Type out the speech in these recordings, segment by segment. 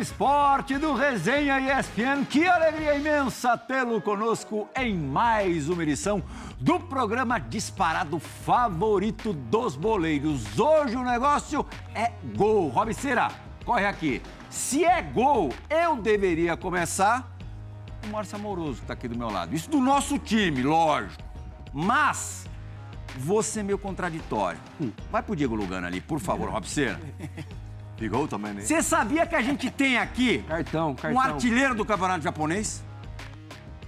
Esporte do Resenha ESPN. Que alegria imensa tê-lo conosco em mais uma edição do programa disparado favorito dos boleiros. Hoje o negócio é gol. Robiceira, corre aqui. Se é gol, eu deveria começar o Márcio Amoroso, que está aqui do meu lado. Isso do nosso time, lógico. Mas vou ser meio contraditório. Hum, vai pro Diego Lugano ali, por favor, Robiceira. E gol também, né? Você sabia que a gente tem aqui Cartão, cartão. um artilheiro do campeonato japonês?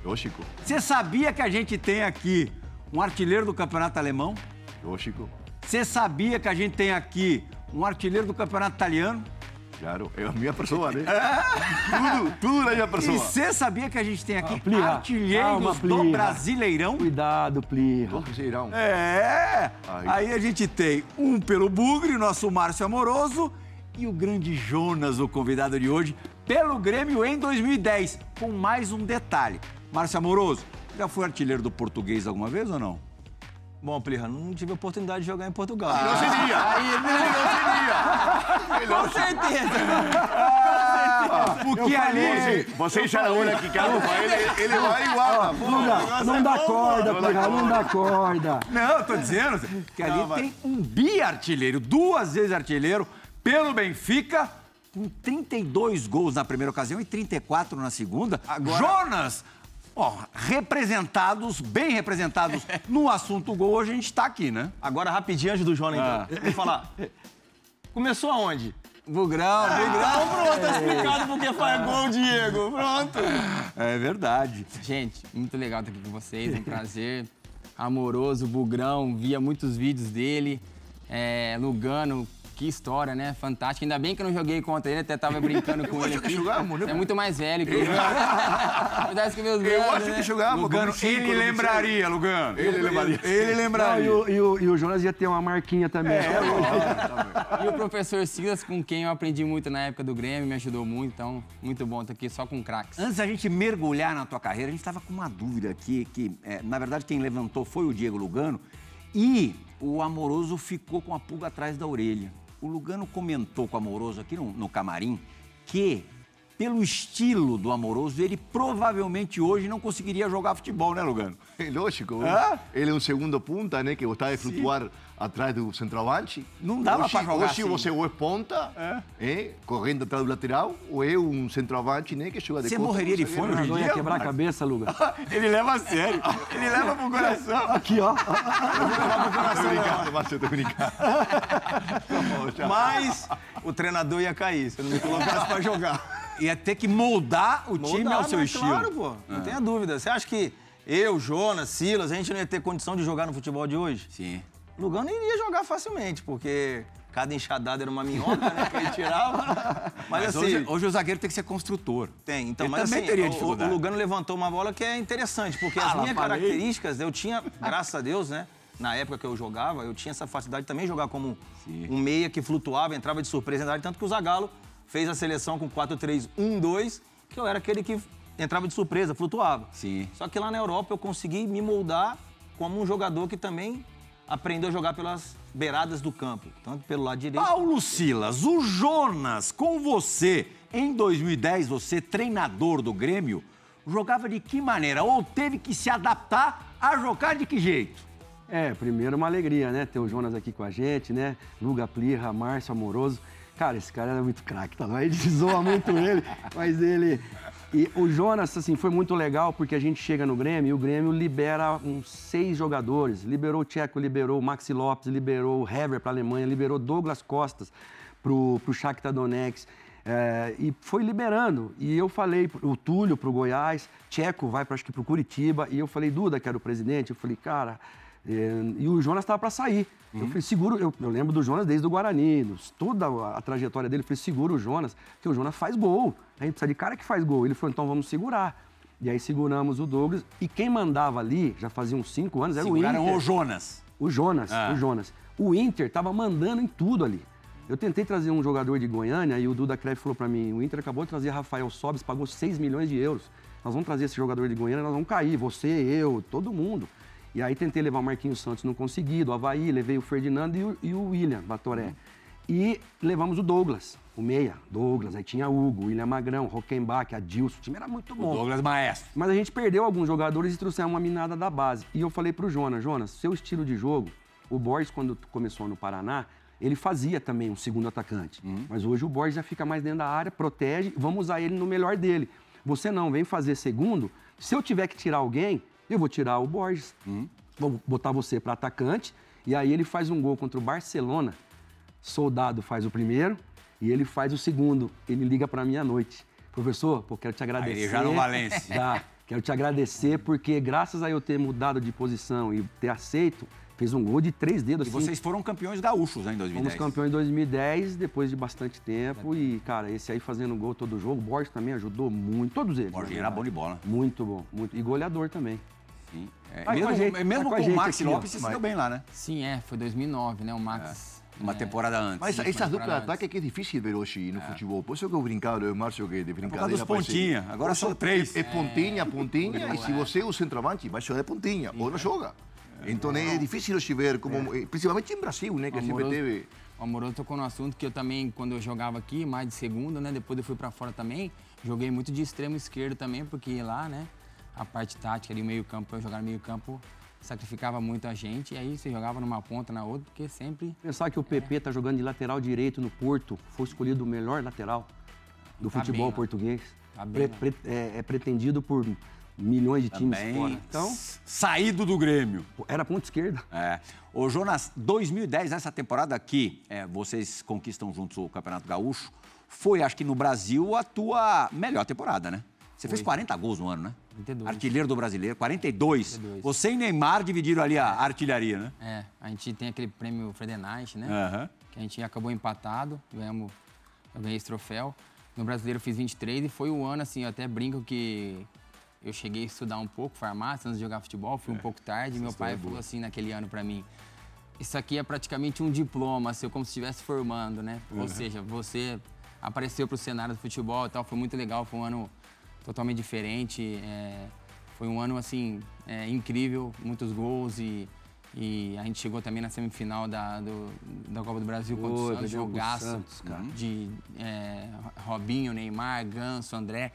Lógico, Você sabia que a gente tem aqui um artilheiro do campeonato alemão? lógico. Você sabia que a gente tem aqui um artilheiro do campeonato italiano? Claro, é a minha pessoa, né? tudo, tudo é minha E pessoa. você sabia que a gente tem aqui Ah, Plirra. artilheiros Calma, do. Brasileirão? Cuidado, Plirra. Todos irão. É! Aí. Aí a gente tem um pelo Bugre, nosso Márcio Amoroso, e o grande Jonas, o convidado de hoje, pelo Grêmio em 2010, com mais um detalhe. Márcio Amoroso, já foi artilheiro do português alguma vez ou não? Bom, Plirra, não tive a oportunidade de jogar em Portugal. Não seria. Com certeza. Porque ali. Você já olha que cada ele, ele vai igual. pô. Luga, não dá corda, Plirra, não dá corda. Não, eu tô dizendo que ali tem um bi-artilheiro, duas vezes artilheiro, pelo Benfica, com 32 gols na primeira ocasião e 34 na segunda. Jonas! Ó, representados, bem representados no assunto gol, hoje a gente tá aqui, né? Agora, rapidinho antes do Jonas, Ah. então. Vou falar. Começou aonde? Bugrão, Então pronto, tá explicado porque faz gol, Diego. Pronto. É verdade. Gente, muito legal estar aqui com vocês, é um prazer. Amoroso, Bugrão, via muitos vídeos dele. É, Lugano, que história, né? Fantástica. Ainda bem que eu não joguei contra ele, até tava brincando com ele acho que aqui. jogamos, né? É muito mais velho que eu. Verdade que meus Eu velhos, acho né? que jogamos. Lugano, 2005, ele 2006. lembraria, Lugano. Ele lembraria. Ele Não, lembraria. e, o, e o- e o Jonas ia ter uma marquinha também. até hoje. E o professor Silas, com quem eu aprendi muito na época do Grêmio, me ajudou muito. Então, muito bom estar aqui só com craques. Antes da gente mergulhar na tua carreira, a gente estava com uma dúvida aqui, que é, na verdade quem levantou foi o Diego Lugano e o Amoroso ficou com a pulga atrás da orelha. O Lugano comentou com o Amoroso aqui no, no camarim que, pelo estilo do Amoroso, ele provavelmente hoje não conseguiria jogar futebol, né, Lugano? É Lógico. Ah? Ele é um segundo ponta, né? Que gostava de flutuar atrás do centroavante. Não dava pra jogar Hoje assim. você ou é ponta, é, correndo atrás do lateral, ou é um centroavante, né? Que joga de Você costa, morreria de fome hoje em Não ia dia? quebrar a cabeça, Luga. Ele leva a sério. Ele leva pro coração. Aqui, ó. Tô brincando, Márcio, tô brincando. Mas o treinador ia cair se eu não me colocasse pra jogar. Ia ter que moldar o time Moldar, ao seu mas estilo. Claro, pô. Não tenha dúvida. Você acha que eu, Jonas, Silas, a gente não ia ter condição de jogar no futebol de hoje? Sim. Lugano iria jogar facilmente, porque cada enxadada era uma minhoca, né? Que ele tirava. Mas, Mas assim, hoje, hoje o zagueiro tem que ser construtor. tem. Então, ele mas também assim, teria o- dificuldade. O, Lugano levantou uma bola que é interessante, porque Ah, as minhas falei. características, eu tinha, graças a Deus, né? Na época que eu jogava, eu tinha essa facilidade de também jogar como Sim. um meia que flutuava, entrava de surpresa, tanto que o Zagallo fez a seleção com 4-3-1-2, que eu era aquele que entrava de surpresa, flutuava. Sim. Só que lá na Europa eu consegui me moldar como um jogador que também aprendeu a jogar pelas beiradas do campo, tanto pelo lado direito. Paulo Silas, o Jonas, com você, em 2010, você, treinador do Grêmio, jogava de que maneira? Ou teve que se adaptar a jogar de que jeito? É, primeiro uma alegria, né? Ter o Jonas aqui com a gente, né? Luga Plirra, Márcio Amoroso. Cara, esse cara era muito craque, tá? A gente zoa muito ele, mas ele... E o Jonas, assim, foi muito legal porque a gente chega no Grêmio e o Grêmio libera uns seis jogadores. Liberou o Tcheco, liberou o Maxi Lopes, liberou o Hever para a Alemanha, liberou Douglas Costas pro, pro Shakhtar Donetsk. É, e foi liberando. E eu falei, o Túlio pro Goiás, Tcheco vai, pra, acho que pro Curitiba. E eu falei, Duda, que era o presidente, eu falei, cara... é, e o Jonas estava para sair. Eu falei, seguro, eu, eu lembro do Jonas desde o Guarani, dos- toda a, a trajetória dele. Eu falei, segura o Jonas, porque o Jonas faz gol. A gente precisa de cara que faz gol. Ele falou, então vamos segurar. E aí seguramos o Douglas. E quem mandava ali, já fazia uns cinco anos, era Seguraram o Inter. o Jonas. O Jonas, Ah. o Jonas. O Inter tava mandando em tudo ali. Eu tentei trazer um jogador de Goiânia e o Duda Kref falou pra mim, o Inter acabou de trazer Rafael Sobes, pagou 6 milhões de euros. Nós vamos trazer esse jogador de Goiânia, nós vamos cair, você, eu, todo mundo. E aí tentei levar o Marquinhos Santos, não consegui, do Havaí, levei o Ferdinando e o, e o William Batoré. E levamos o Douglas, o meia, Douglas, aí tinha Hugo, William Magrão, Rockenbach, Adilson, o time era muito bom. Douglas Maestro. Mas a gente perdeu alguns jogadores e trouxemos uma minada da base. E eu falei pro Jonas, Jonas, seu estilo de jogo, o Borges, quando começou no Paraná, ele fazia também um segundo atacante. Mas hoje o Borges já fica mais dentro da área, protege, vamos usar ele no melhor dele. Você não, vem fazer segundo. Se eu tiver que tirar alguém, eu vou tirar o Borges. Vou botar você para atacante. E aí ele faz um gol contra o Barcelona. Soldado faz o primeiro e ele faz o segundo. Ele liga para mim à noite. Professor, pô, quero te agradecer. ele já no Valência. Já. Quero te agradecer porque graças a eu ter mudado de posição e ter aceito, fez um gol de três dedos. E assim. vocês foram campeões gaúchos né, em 2010. Fomos campeões em 2010, depois de bastante tempo. E, cara, esse aí fazendo gol todo jogo. O Borges também ajudou muito. Todos eles. Borges na era bom de bola. Muito bom. Muito. E goleador também. Sim. É, com mesmo a gente, mesmo com com o aqui, ó. Lopes, você se deu bem lá, né? Sim, é, foi 2009, né? O Max. Uma é, temporada antes. Mas essas mas duplas de ataque que é difícil ver hoje no futebol. Por isso que eu brincava, eu e Márcio, que de Por brincadeira... dos parece- pontinha. Agora são três. É pontinha, pontinha, e se você é o centroavante, vai jogar pontinha, ou não joga. Então é difícil hoje ver, como, principalmente em Brasil, né, que O sempre Amoroso, teve... o Amoroso tocou no assunto que eu também, quando eu jogava aqui, mais de segunda, né? Depois eu fui pra fora também. Joguei muito de extremo esquerdo também, porque lá, né? A parte tática ali, o meio campo, eu jogar no meio campo, sacrificava muito a gente. E aí você jogava numa ponta, na outra, porque sempre... Pensar que o PP tá jogando de lateral direito no Porto, foi escolhido o melhor lateral do Tá futebol bem português. Tá bem Pre- pre- é, é pretendido por milhões de times Também fora. Então, saído do Grêmio. era ponta esquerda. É. Ô, Jonas, 2010, essa temporada aqui, é, vocês conquistam juntos o Campeonato Gaúcho, foi, acho que no Brasil, a tua melhor temporada, né? Você fez 40 gols no ano, né? 42. Artilheiro do brasileiro, 42. 42. Você e Neymar dividiram ali a artilharia, né? É, a gente tem aquele prêmio Fredenite, né? Aham. Que a gente acabou empatado, ganhamos, eu ganhei esse troféu. No brasileiro eu fiz 23 e foi o ano, assim, eu até brinco que eu cheguei a estudar um pouco farmácia antes de jogar futebol, fui um pouco tarde. Meu pai falou assim naquele ano pra mim: Isso aqui é praticamente um diploma, seu, como se estivesse formando, né? Ou seja, você apareceu pro cenário do futebol e tal, foi muito legal, foi um ano totalmente diferente. é, foi um ano, assim, é, incrível, muitos gols e. E a gente chegou também na semifinal da, do- da Copa do Brasil contra o Santos, jogaço Santos, cara. de é, Robinho, Neymar, Ganso, André.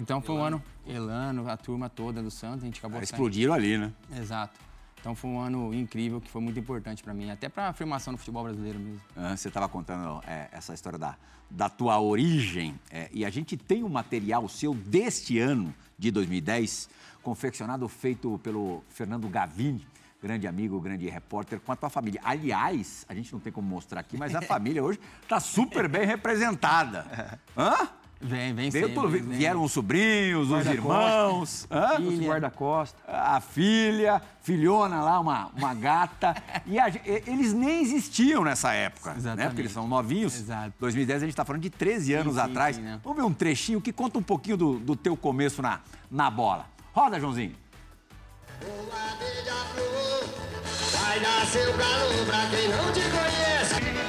Então foi um ano, Elano, a turma toda do Santos, a gente acabou saindo- explodiram ali, né? Exato. Então foi um ano incrível, que foi muito importante pra mim, até pra afirmação no futebol brasileiro mesmo. Ah, Você estava contando é, essa história da, da tua origem é, e a gente tem um material seu deste ano, de 2010, confeccionado, feito pelo Fernando Gavini, grande amigo, grande repórter, com a tua família. Aliás, a gente não tem como mostrar aqui, mas a família hoje está super bem representada. Hã? Vem, vem Veio sempre, tudo, vem. vieram os sobrinhos, os irmãos, hã? Os guarda-costa. a filha, filhona lá, uma, uma gata. E a eles nem existiam nessa época, né? Exatamente. Porque eles são novinhos. Exato. 2010 a gente está falando de 13 anos sim, atrás. sim, né? Vamos ver um trechinho que conta um pouquinho do, do teu começo na, na bola. Roda, Joãozinho. Uma beija-flor vai dar seu calor pra quem não te conhece.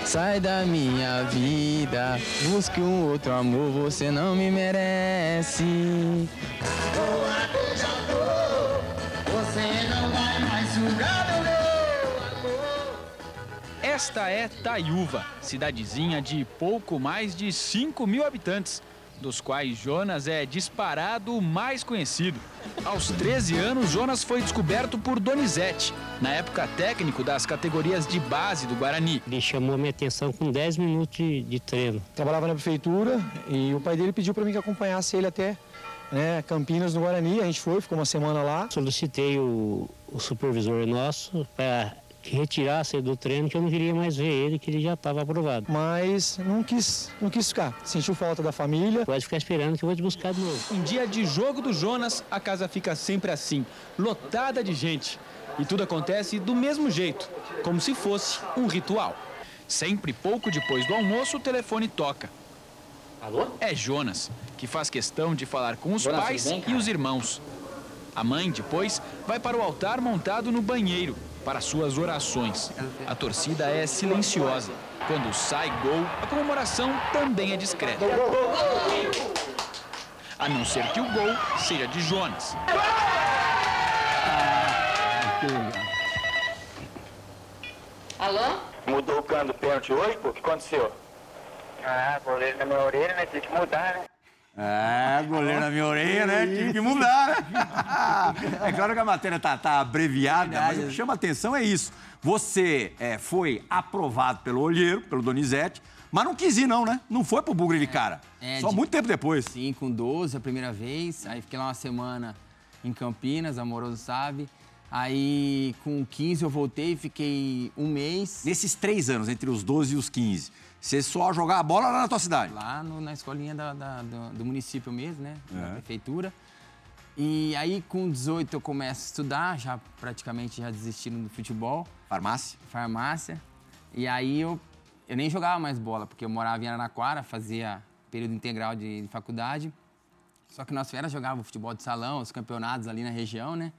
Sai da minha vida, busque um outro amor, você não me merece. Uma beija-flor, você não vai mais sugar meu amor. Esta é Taiúva, cidadezinha de pouco mais de 5 mil habitantes, dos quais Jonas é disparado o mais conhecido. Aos 13 anos, Jonas foi descoberto por Donizete, na época técnico das categorias de base do Guarani. Ele chamou a minha atenção com 10 minutos de, de treino. trabalhava na prefeitura e o pai dele pediu para mim que acompanhasse ele até né, Campinas, no Guarani. A gente foi, ficou uma semana lá. Solicitei o, o supervisor nosso para que retirasse do treino, que eu não queria mais ver ele, que ele já estava aprovado. Mas não quis, não quis ficar. Sentiu falta da família. Pode ficar esperando que eu vou te buscar de novo. Em dia de jogo do Jonas, a casa fica sempre assim, lotada de gente. E tudo acontece do mesmo jeito, como se fosse um ritual. Sempre pouco depois do almoço, o telefone toca. Alô? É Jonas, que faz questão de falar com os pais e os irmãos. A mãe, depois, vai para o altar montado no banheiro para suas orações. A torcida é silenciosa. Quando sai gol, a comemoração também é discreta. A não ser que o gol seja de Jonas. Alô? Mudou o cano do pênalti hoje, pô? O que aconteceu? Ah, goleiro na minha orelha, né? Tem que mudar, né? É, goleiro na minha orelha, né? Tive que mudar, né? É claro que a matéria tá, tá abreviada, mas o que chama atenção é isso. Você é, foi aprovado pelo olheiro, pelo Donizete, mas não quis ir, não, né? Não foi pro Bugre de cara. É, Só de- muito tempo depois. Sim, com 12 a primeira vez. Aí fiquei lá uma semana em Campinas, amoroso sabe. Aí com 15 eu voltei, fiquei um mês. Nesses três anos, entre os 12 e os 15, você só jogava bola lá na tua cidade? Lá no- na escolinha da- da- do, do município mesmo, né? Da É. prefeitura. E aí com 18 eu começo a estudar, já praticamente já desistindo do futebol. Farmácia? Farmácia. E aí eu, eu nem jogava mais bola, porque eu morava em Araraquara, fazia período integral de, de faculdade. Só que nós férias jogava futebol de salão, os campeonatos ali na região, né?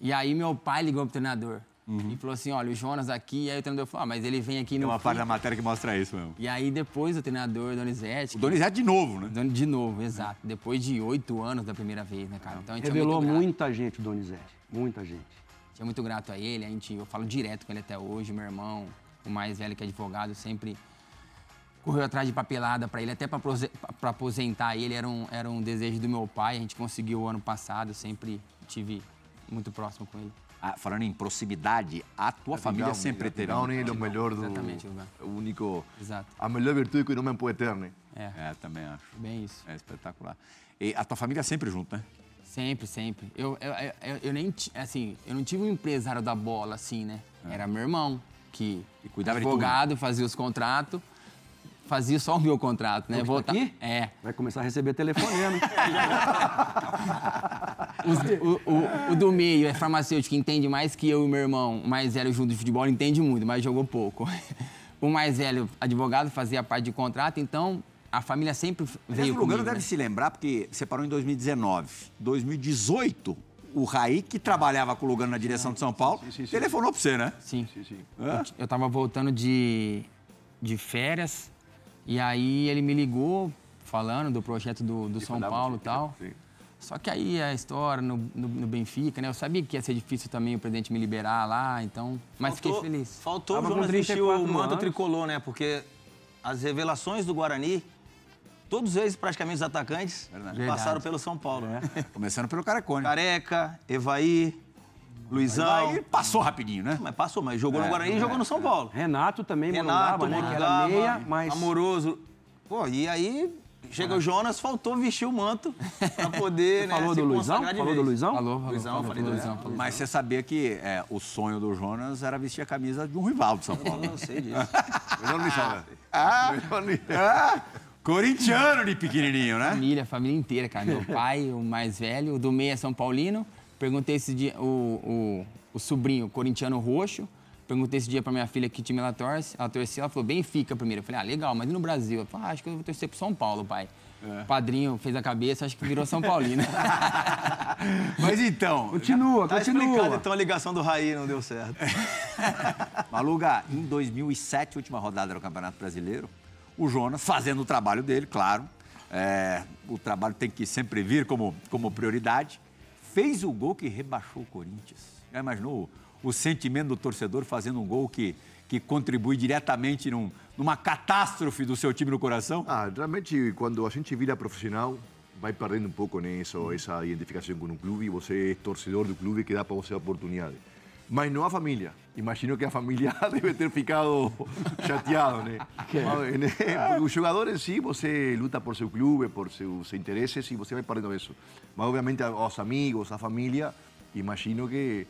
E aí meu pai ligou pro treinador e falou assim, olha, o Jonas aqui. E aí o treinador falou, ah, mas ele vem aqui Tem no uma parte da matéria que mostra isso mesmo. E aí depois o treinador, Donizete... O Donizete de novo, né? De novo, exato. Depois de oito anos da primeira vez, né, cara? Então a gente é Revelou muita gente, o Donizete. Muita gente. A gente é muito grato a ele, a gente, eu falo direto com ele até hoje, meu irmão, o mais velho que é advogado, sempre correu atrás de papelada para ele, até para aposentar ele, era um, era um desejo do meu pai, a gente conseguiu o ano passado, sempre tive muito próximo com ele. Ah, falando em proximidade, a tua família sempre teve. Não, nem o melhor do... Exatamente, Lugar. O único... Exato. A melhor virtude que o homem pode ter, né? É. É, também acho. Bem isso. É espetacular. E a tua família sempre junto, né? Sempre, sempre. Eu, eu, eu, eu nem, assim, eu não tive um empresário da bola, assim, né? Era meu irmão, que, E cuidava de advogado, fazia os contratos, fazia só o meu contrato, né? Hoje tá Volta- aqui? É. Vai começar a receber telefonema. Os- o, o- o do meio é farmacêutico, entende mais que eu e meu irmão. O mais velho junto de futebol entende muito, mas jogou pouco. O mais velho, advogado, fazia parte de contrato, então a família sempre veio o Lugano comigo. deve né? se lembrar, porque você parou em 2019. 2018, o Raí, que trabalhava com o Lugano na direção de São Paulo, telefonou pra você, né? Sim. Sim, sim. É? Eu tava voltando de, de férias e aí ele me ligou falando do projeto do, do São Paulo e sim, tal. sim. Só que aí a história no, no, no Benfica, né? Eu sabia que ia ser difícil também o presidente me liberar lá, então. Mas Faltou- fiquei feliz. Faltou Tava o Jonas vestir 34 o manto tricolor, né? Porque as revelações do Guarani, todos eles praticamente os atacantes, Verdade. passaram pelo São Paulo. né? Começando pelo Carecone. Careca, Evaí, Luizão. Aí passou rapidinho, né? Mas passou, mas jogou É, no Guarani e é, jogou no São Paulo. Renato também Renato, mandava, né? Mandava, meia, mas... amoroso. Pô, e aí chega o Jonas, faltou vestir o manto pra poder, né, Falou se do Luizão? Falou do vez. Luizão? Falou, falou, Luizão, falou, falei falou, do Luizão, falou. Mas você sabia que é, o sonho do Jonas era vestir a camisa de um rival de São Paulo. Eu sei disso. Melhor nem sabe. Ah, Melhor ah, corintiano de pequenininho, né? Família, família inteira, cara. Meu pai, o mais velho, o do meio é São Paulino. Perguntei esse dia, o, o, o sobrinho, corintiano roxo. Perguntei esse dia pra minha filha que time ela torce. Ela torcia, ela falou, Benfica primeiro. Eu falei, ah, legal, mas e no Brasil? Eu falei, ah, acho que eu vou torcer pro São Paulo, pai. É. O padrinho fez a cabeça, acho que virou São Paulino. Mas então, Continua, Tá explicado, continua. então, a ligação do Raí não deu certo. Maluga, em 2007, última rodada do Campeonato Brasileiro, o Jonas, fazendo o trabalho dele, claro, é, o trabalho tem que sempre vir como, como prioridade, fez o gol que rebaixou o Corinthians. Já imaginou o, sentimento do torcedor fazendo um gol que, que contribui diretamente num- numa catástrofe do seu time no coração? Ah, realmente, quando a gente vira profissional, vai perdendo um pouco né, isso, essa identificação com o clube. Você é torcedor do clube que dá para você a oportunidade. Mas não a família. Imagino que a família deve ter ficado chateado, né? Mas, né? Porque o jogador em si, você luta por seu clube, por seus interesses e você vai perdendo isso. Mas, obviamente, os amigos, a família, imagino que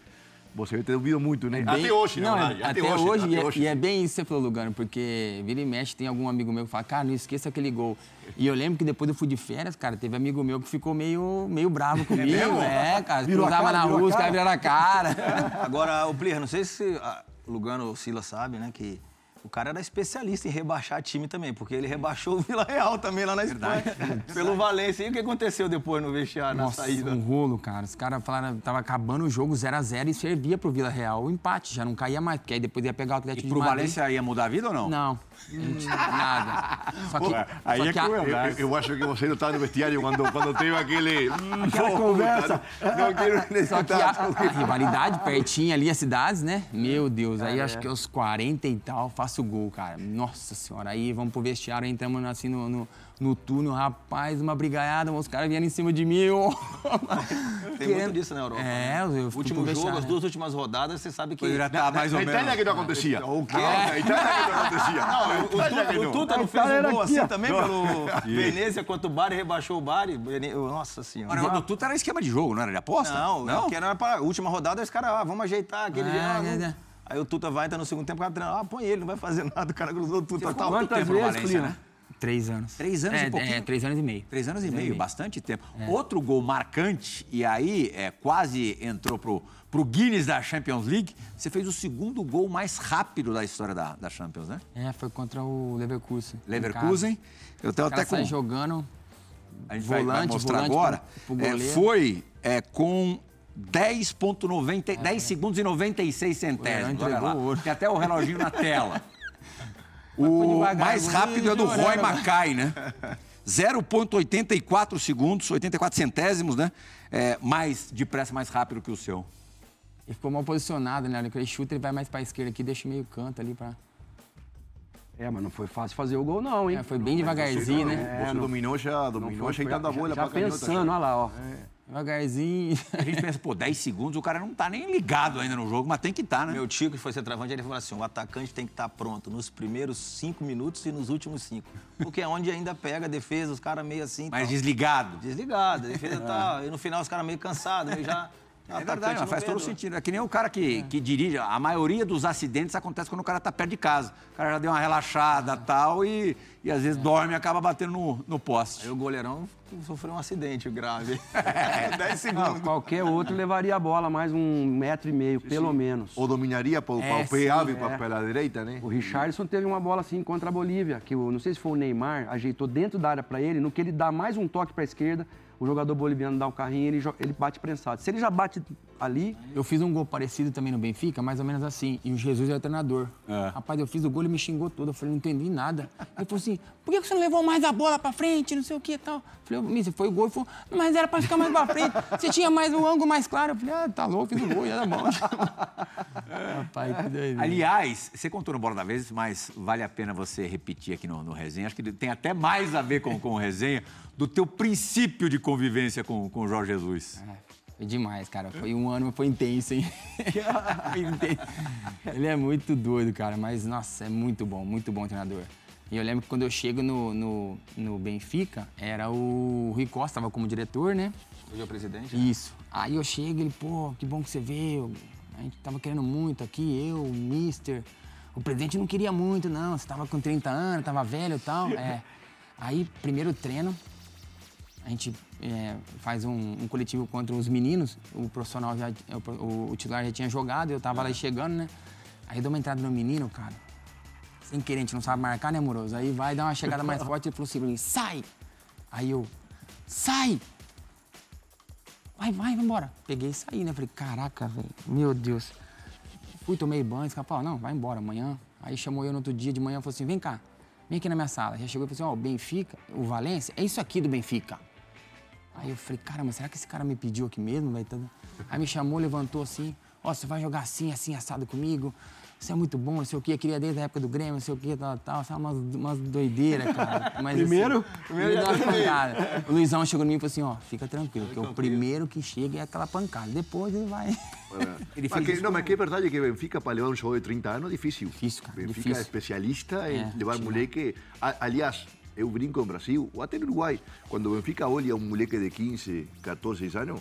você ter ouvido muito, né? Bem- até hoje, não, na verdade. Até, hoje, e, é, até e é bem isso que você falou, Lugano, porque vira e mexe, tem algum amigo meu que fala, cara, não esqueça aquele gol. E eu lembro que depois eu fui de férias, cara, teve amigo meu que ficou meio, meio bravo comigo. mesmo? É, cara, Virou a cruzava cara, na rua, os cara? caras viraram a cara. Agora, o Plirra, não sei se o Lugano ou o Sila sabe, né, que O cara era especialista em rebaixar time também, porque ele rebaixou o Vila Real também lá na Espanha. Pelo Valência. E o que aconteceu depois no vestiário, na Nossa, saída? um rolo, cara. Os caras falaram, tava acabando o jogo 0x0 e servia pro Vila Real o empate, já não caía mais, porque aí depois ia pegar o Atlético E de pro Madrid. Valência ia mudar a vida ou não? Não, nada. Só que, aí só é que a- crueldade. Eu, eu acho que você não estava no vestiário quando, quando teve aquele... hum, Aquela puta, conversa. Não quero Só que a, a rivalidade pertinho ali, as cidades, né? Meu Deus, aí acho que aos 40 e tal, faço gol, cara. Nossa senhora, aí vamos pro vestiário, entramos assim no, no, no túnel, rapaz, uma brigaiada, os caras vieram em cima de mim. eu- Tem muito disso na Europa. É, eu, eu O fui último pro jogo, vestiário, as né? duas últimas rodadas, você sabe que. Já tá mais ou Na Itália menos. que não acontecia. O quê? Na Itália que não acontecia. Não, o, o não. Tuta não fez um gol aqui, assim ó. também pelo Venezia contra o Bari, rebaixou o Bari. Nossa O senhora. negócio do Tuta era esquema de jogo, não era de aposta? Não, não. porque era pra última rodada, os caras, ah, vamos ajeitar aquele É, dia. ah, é, é. Aí o Tuta vai, entra no segundo tempo, o cara treina, ah, põe ele, não vai fazer nada. O cara cruzou o Tuta. Tá, Quantas tempo vezes, Valência, né? Três anos. Três anos é, e pouquinho? É, três anos e meio. Três anos e Três meio, bastante tempo. Outro gol marcante, e aí é, quase entrou pro, pro Guinness da Champions League. Você fez o segundo gol mais rápido da história da, da Champions, né? É, foi contra o Leverkusen. Leverkusen. Eu tenho até com. jogando. A gente vai- vai, volante, mostrar volante agora. pro- pro É, foi é, com 10,90 10 segundos e 96 centésimos. Olha lá. ouro. Tem até o reloginho na tela. foi O mais rápido é do. Roy Mackay, né? 0,84 segundos, 84 centésimos, né? É, mais depressa, mais rápido que o seu. Ele ficou mal posicionado, né? Ele chuta, ele vai mais pra esquerda aqui, deixa meio canto ali pra. É, mas não foi fácil fazer o gol, não, hein? É, foi bem devagarzinho, né? Você É, não- dominou já, dominou ajeitando a bola Já pra canhota. pensando, olha lá, ó. Devagarzinho. A gente pensa, pô, 10 segundos, o cara não tá nem ligado ainda no jogo, mas tem que estar, né? Meu tio, que foi centroavante, ele falou assim: o atacante tem que estar pronto nos primeiros cinco minutos e nos últimos cinco. Porque é onde ainda pega a defesa, os caras meio assim. mais tal. desligado. Desligado, a defesa tá. E no final os caras meio cansados, meio já. É verdade, mas faz todo sentido. É que nem o cara que, que dirige. A maioria dos acidentes acontece quando o cara tá perto de casa. O cara já deu uma relaxada e tal, e, e às vezes dorme e acaba batendo no, no poste. Aí o goleirão sofreu um acidente grave. 10 Não, segundos. qualquer outro levaria a bola mais um metro e meio, pelo menos. Ou dominaria para o É, pé sim, hábil é. direita, né? O Richardson teve uma bola assim contra a Bolívia, que eu não sei se foi o Neymar, ajeitou dentro da área para ele, no que ele dá mais um toque para a esquerda, o jogador boliviano dá um carrinho ele, ele bate prensado. Se ele já bate ali, Eu fiz um gol parecido também no Benfica, mais ou menos assim. E o Jesus era treinador. Rapaz, eu fiz o gol, ele me xingou todo. Eu falei, não entendi nada. Ele falou assim, por que você não levou mais a bola pra frente, não sei o que e tal? Eu falei, Mister, foi o gol. Ele falou, mas era pra ficar mais pra frente. Você tinha mais um ângulo mais claro. Eu falei, ah, tá louco, fiz o gol, já era bom. Rapaz, que doido. Aliás, você contou no Bola da Vez, mas vale a pena você repetir aqui no, no resenha. Acho que tem até mais a ver com, com o resenha do teu princípio de convivência com, com o Jorge Jesus. Foi demais, cara. Foi um ano, foi intenso, hein? Foi intenso. Ele é muito doido, cara, mas, nossa, é muito bom, muito bom treinador. E eu lembro que quando eu chego no, no, no Benfica, era o Rui Costa, tava como diretor, né? Hoje é o presidente? Isso. Aí eu chego e ele, pô, que bom que você veio. A gente tava querendo muito aqui, eu, o Mister. O presidente não queria muito, não. Você tava com 30 anos, tava velho e tal. É. Aí, primeiro treino, a gente é, faz um, um coletivo contra os meninos. O profissional já, o, o, titular já tinha jogado, eu tava lá chegando, né? Aí eu dou uma entrada no menino, cara. Sem querer, a gente não sabe marcar, né, amoroso? Aí vai dar uma chegada mais forte, ele falou assim sai! Aí eu, sai! Vai, vai, vambora. Peguei e saí, né? Falei, caraca, velho, meu Deus. Fui, tomei banho, falou, não, vai embora amanhã. Aí chamou eu no outro dia de manhã e falou assim, vem cá, vem aqui na minha sala. Já chegou e falou assim, ó, o Benfica, o Valência, é isso aqui do Benfica. Aí eu falei, caramba, será que esse cara me pediu aqui mesmo? Aí me chamou, levantou assim, ó, você vai jogar assim, assim, assado comigo. Você é muito bom, não sei o quê, eu queria desde a época do Grêmio, não sei o quê, tal, tal. Sabe, umas, umas doideiras, cara. Mas, Primeiro? Assim, primeiro já pancada. O Luizão chegou em mim e falou assim, ó, fica tranquilo, que o primeiro que chega é aquela pancada. Depois ele vai... Ele Mas que, não, mas que é verdade que Benfica, para levar um jogador de 30 anos, é difícil. Difícil, cara, Benfica difícil. é especialista em É, levar moleque. Aliás, eu brinco no Brasil, ou até no Uruguai, quando o Benfica olha um moleque de 15, 14 anos,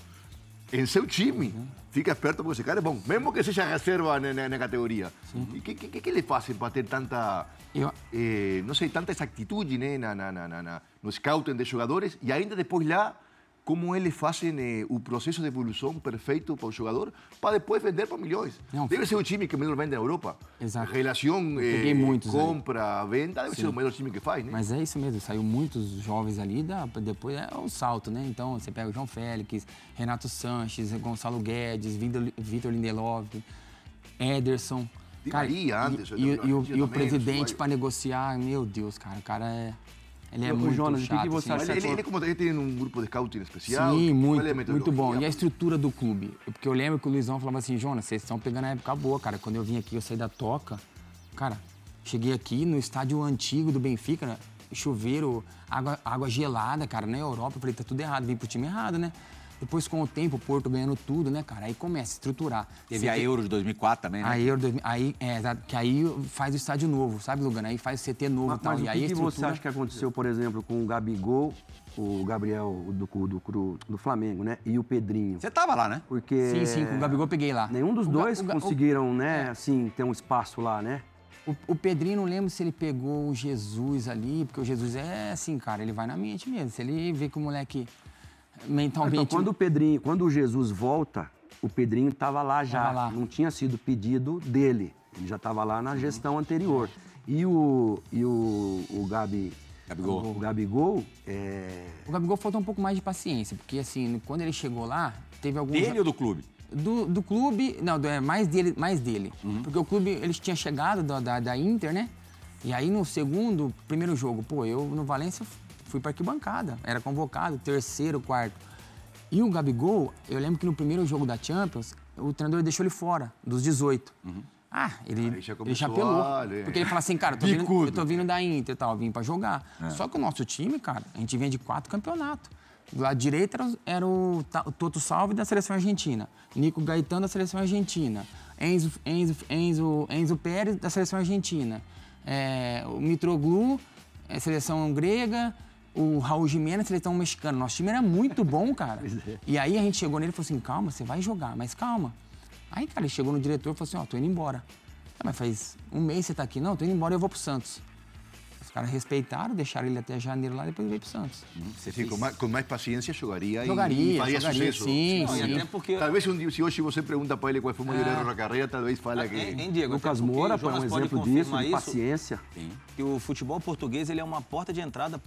em seu time, fica esperto porque esse cara é bom, mesmo que seja reserva na, na, na categoria. E o que, que, que ele fazem para ter tanta, Eu- eh, não sei, tanta exactitude né, na, na, na, na, na- no scouting de jogadores e ainda depois lá como eles fazem eh, o processo de evolução perfeito para o jogador, para depois vender por milhões. Não, deve ser o time que melhor vende na Europa. Exato. Relação eh, aí. compra, venda, deve Sim. ser o melhor time que faz, né? Mas é isso mesmo, saiu muitos jovens ali, dá, depois é o salto, né? Então você pega o João Félix, Renato Sanches, Gonçalo Guedes, Vitor- Lindelof, Ederson. Cara, Maria e- antes, e, e, lembro, o, e o presidente para negociar, meu Deus, cara, o cara é. Ele é muito Jonas, o que que chato. você assim, acha Ele, ele, ele, como ele tem um grupo de scouting especial. Sim, muito, é muito bom. E a estrutura do clube? Porque eu lembro que o Luizão falava assim, Jonas, vocês estão pegando a época boa, cara. Quando eu vim aqui, eu saí da toca, cara, cheguei aqui no estádio antigo do Benfica, né? chuveiro, água, água gelada, cara, na Europa. Eu falei, tá tudo errado, vim pro time errado, né? Depois, com o tempo, o Porto ganhando tudo, né, cara? Aí começa a estruturar. Teve Você a tem- Euro de 2004 também, né? a Euro 2000, aí, é, que aí faz o estádio novo, sabe, Lugano? Aí faz o CT novo Mas, e tal. mas e o aí que, você acha que aconteceu, por exemplo, com o Gabigol, o Gabriel do, do, do, do Flamengo, né? E o Pedrinho? Você tava lá, né? Porque Sim, sim, com o Gabigol eu peguei lá. nenhum dos O dois o Ga- o- conseguiram, né, assim, ter um espaço lá, né? O, o Pedrinho, não lembro se ele pegou o Jesus ali, porque o Jesus é assim, cara, ele vai na mente mesmo. Se ele vê que o moleque mentalmente. Então, quando o Pedrinho, quando o Jesus volta, o Pedrinho estava lá já, Tava lá. não tinha sido pedido dele. Ele já estava lá na gestão anterior. E o e o, o Gabi Gabigol. o Gabigol, é, O Gabigol faltou um pouco mais de paciência, porque assim, quando ele chegou lá, teve alguns. Dele ou do clube? Do, do clube, não, do- é mais dele, mais dele. Porque o clube, eles tinham chegado da, da, da Inter, né? E aí no segundo, primeiro jogo, pô, eu no Valência fui pra arquibancada, era convocado, terceiro, quarto. E o Gabigol, eu lembro que no primeiro jogo da Champions, o treinador deixou ele fora, dos 18. Ah, ele, já ele começou chapelou. a- né? Porque ele fala assim, cara, eu tô, vindo, eu tô vindo da Inter e tal, vim pra jogar. É. Só que o nosso time, cara, a gente vinha de quatro campeonatos. Do lado direito era, era o, o Toto Salve da seleção argentina, Nico Gaetano da seleção argentina, Enzo, Enzo, Enzo, Enzo Pérez da seleção argentina, é, o Mitroglou, é, seleção grega, o Raul Jiménez, seleção mexicana. Nosso time era muito bom, cara. E aí a gente chegou nele e falou assim: calma, você vai jogar, mas calma. Aí, cara, ele chegou no diretor e falou assim: ó, tô indo embora. Ah, mas faz um mês você tá aqui. Não, tô indo embora e eu vou pro Santos. Os caras respeitaram, deixaram ele até janeiro lá, depois ele veio pro Santos. Sim, com, mais, com mais paciência jogaria, Jogaria, e faria jogaria, sucesso. sim, Não, sim. até porque. Talvez um dia, se hoje você pergunta para ele qual foi o maior erro da carreira, talvez fale que... Hein, hein, Diego? Lucas Moura o foi um exemplo disso, de isso, paciência. que o futebol português ele é uma porta de entrada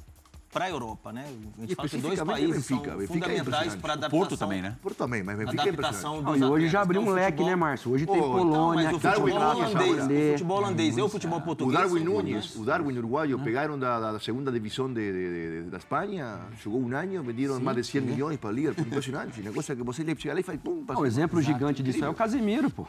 para a Europa, né? A gente E fala que dois países Benfica. são Benfica é fundamentais impressionante. para a O adaptação. Porto também, né? Por também, mas Benfica é Adaptação. Não, dos e hoje já abriu Então, um o leque, futebol- né, Márcio? Hoje tem Não, Polônia, mas o Darwin futebol Nunes holandês, o futebol holandês e o futebol O português. Darwin são Núñez, importantes. o Darwin uruguayo, pegaron da, da segunda divisão de, de, de, da Espanha, jogou um ano, venderam mais de 100 milhões para a Liga, impressionante. Negócio que você chega lá e faz pum, Não, passa. o exemplo gigante disso é o Casemiro, pô.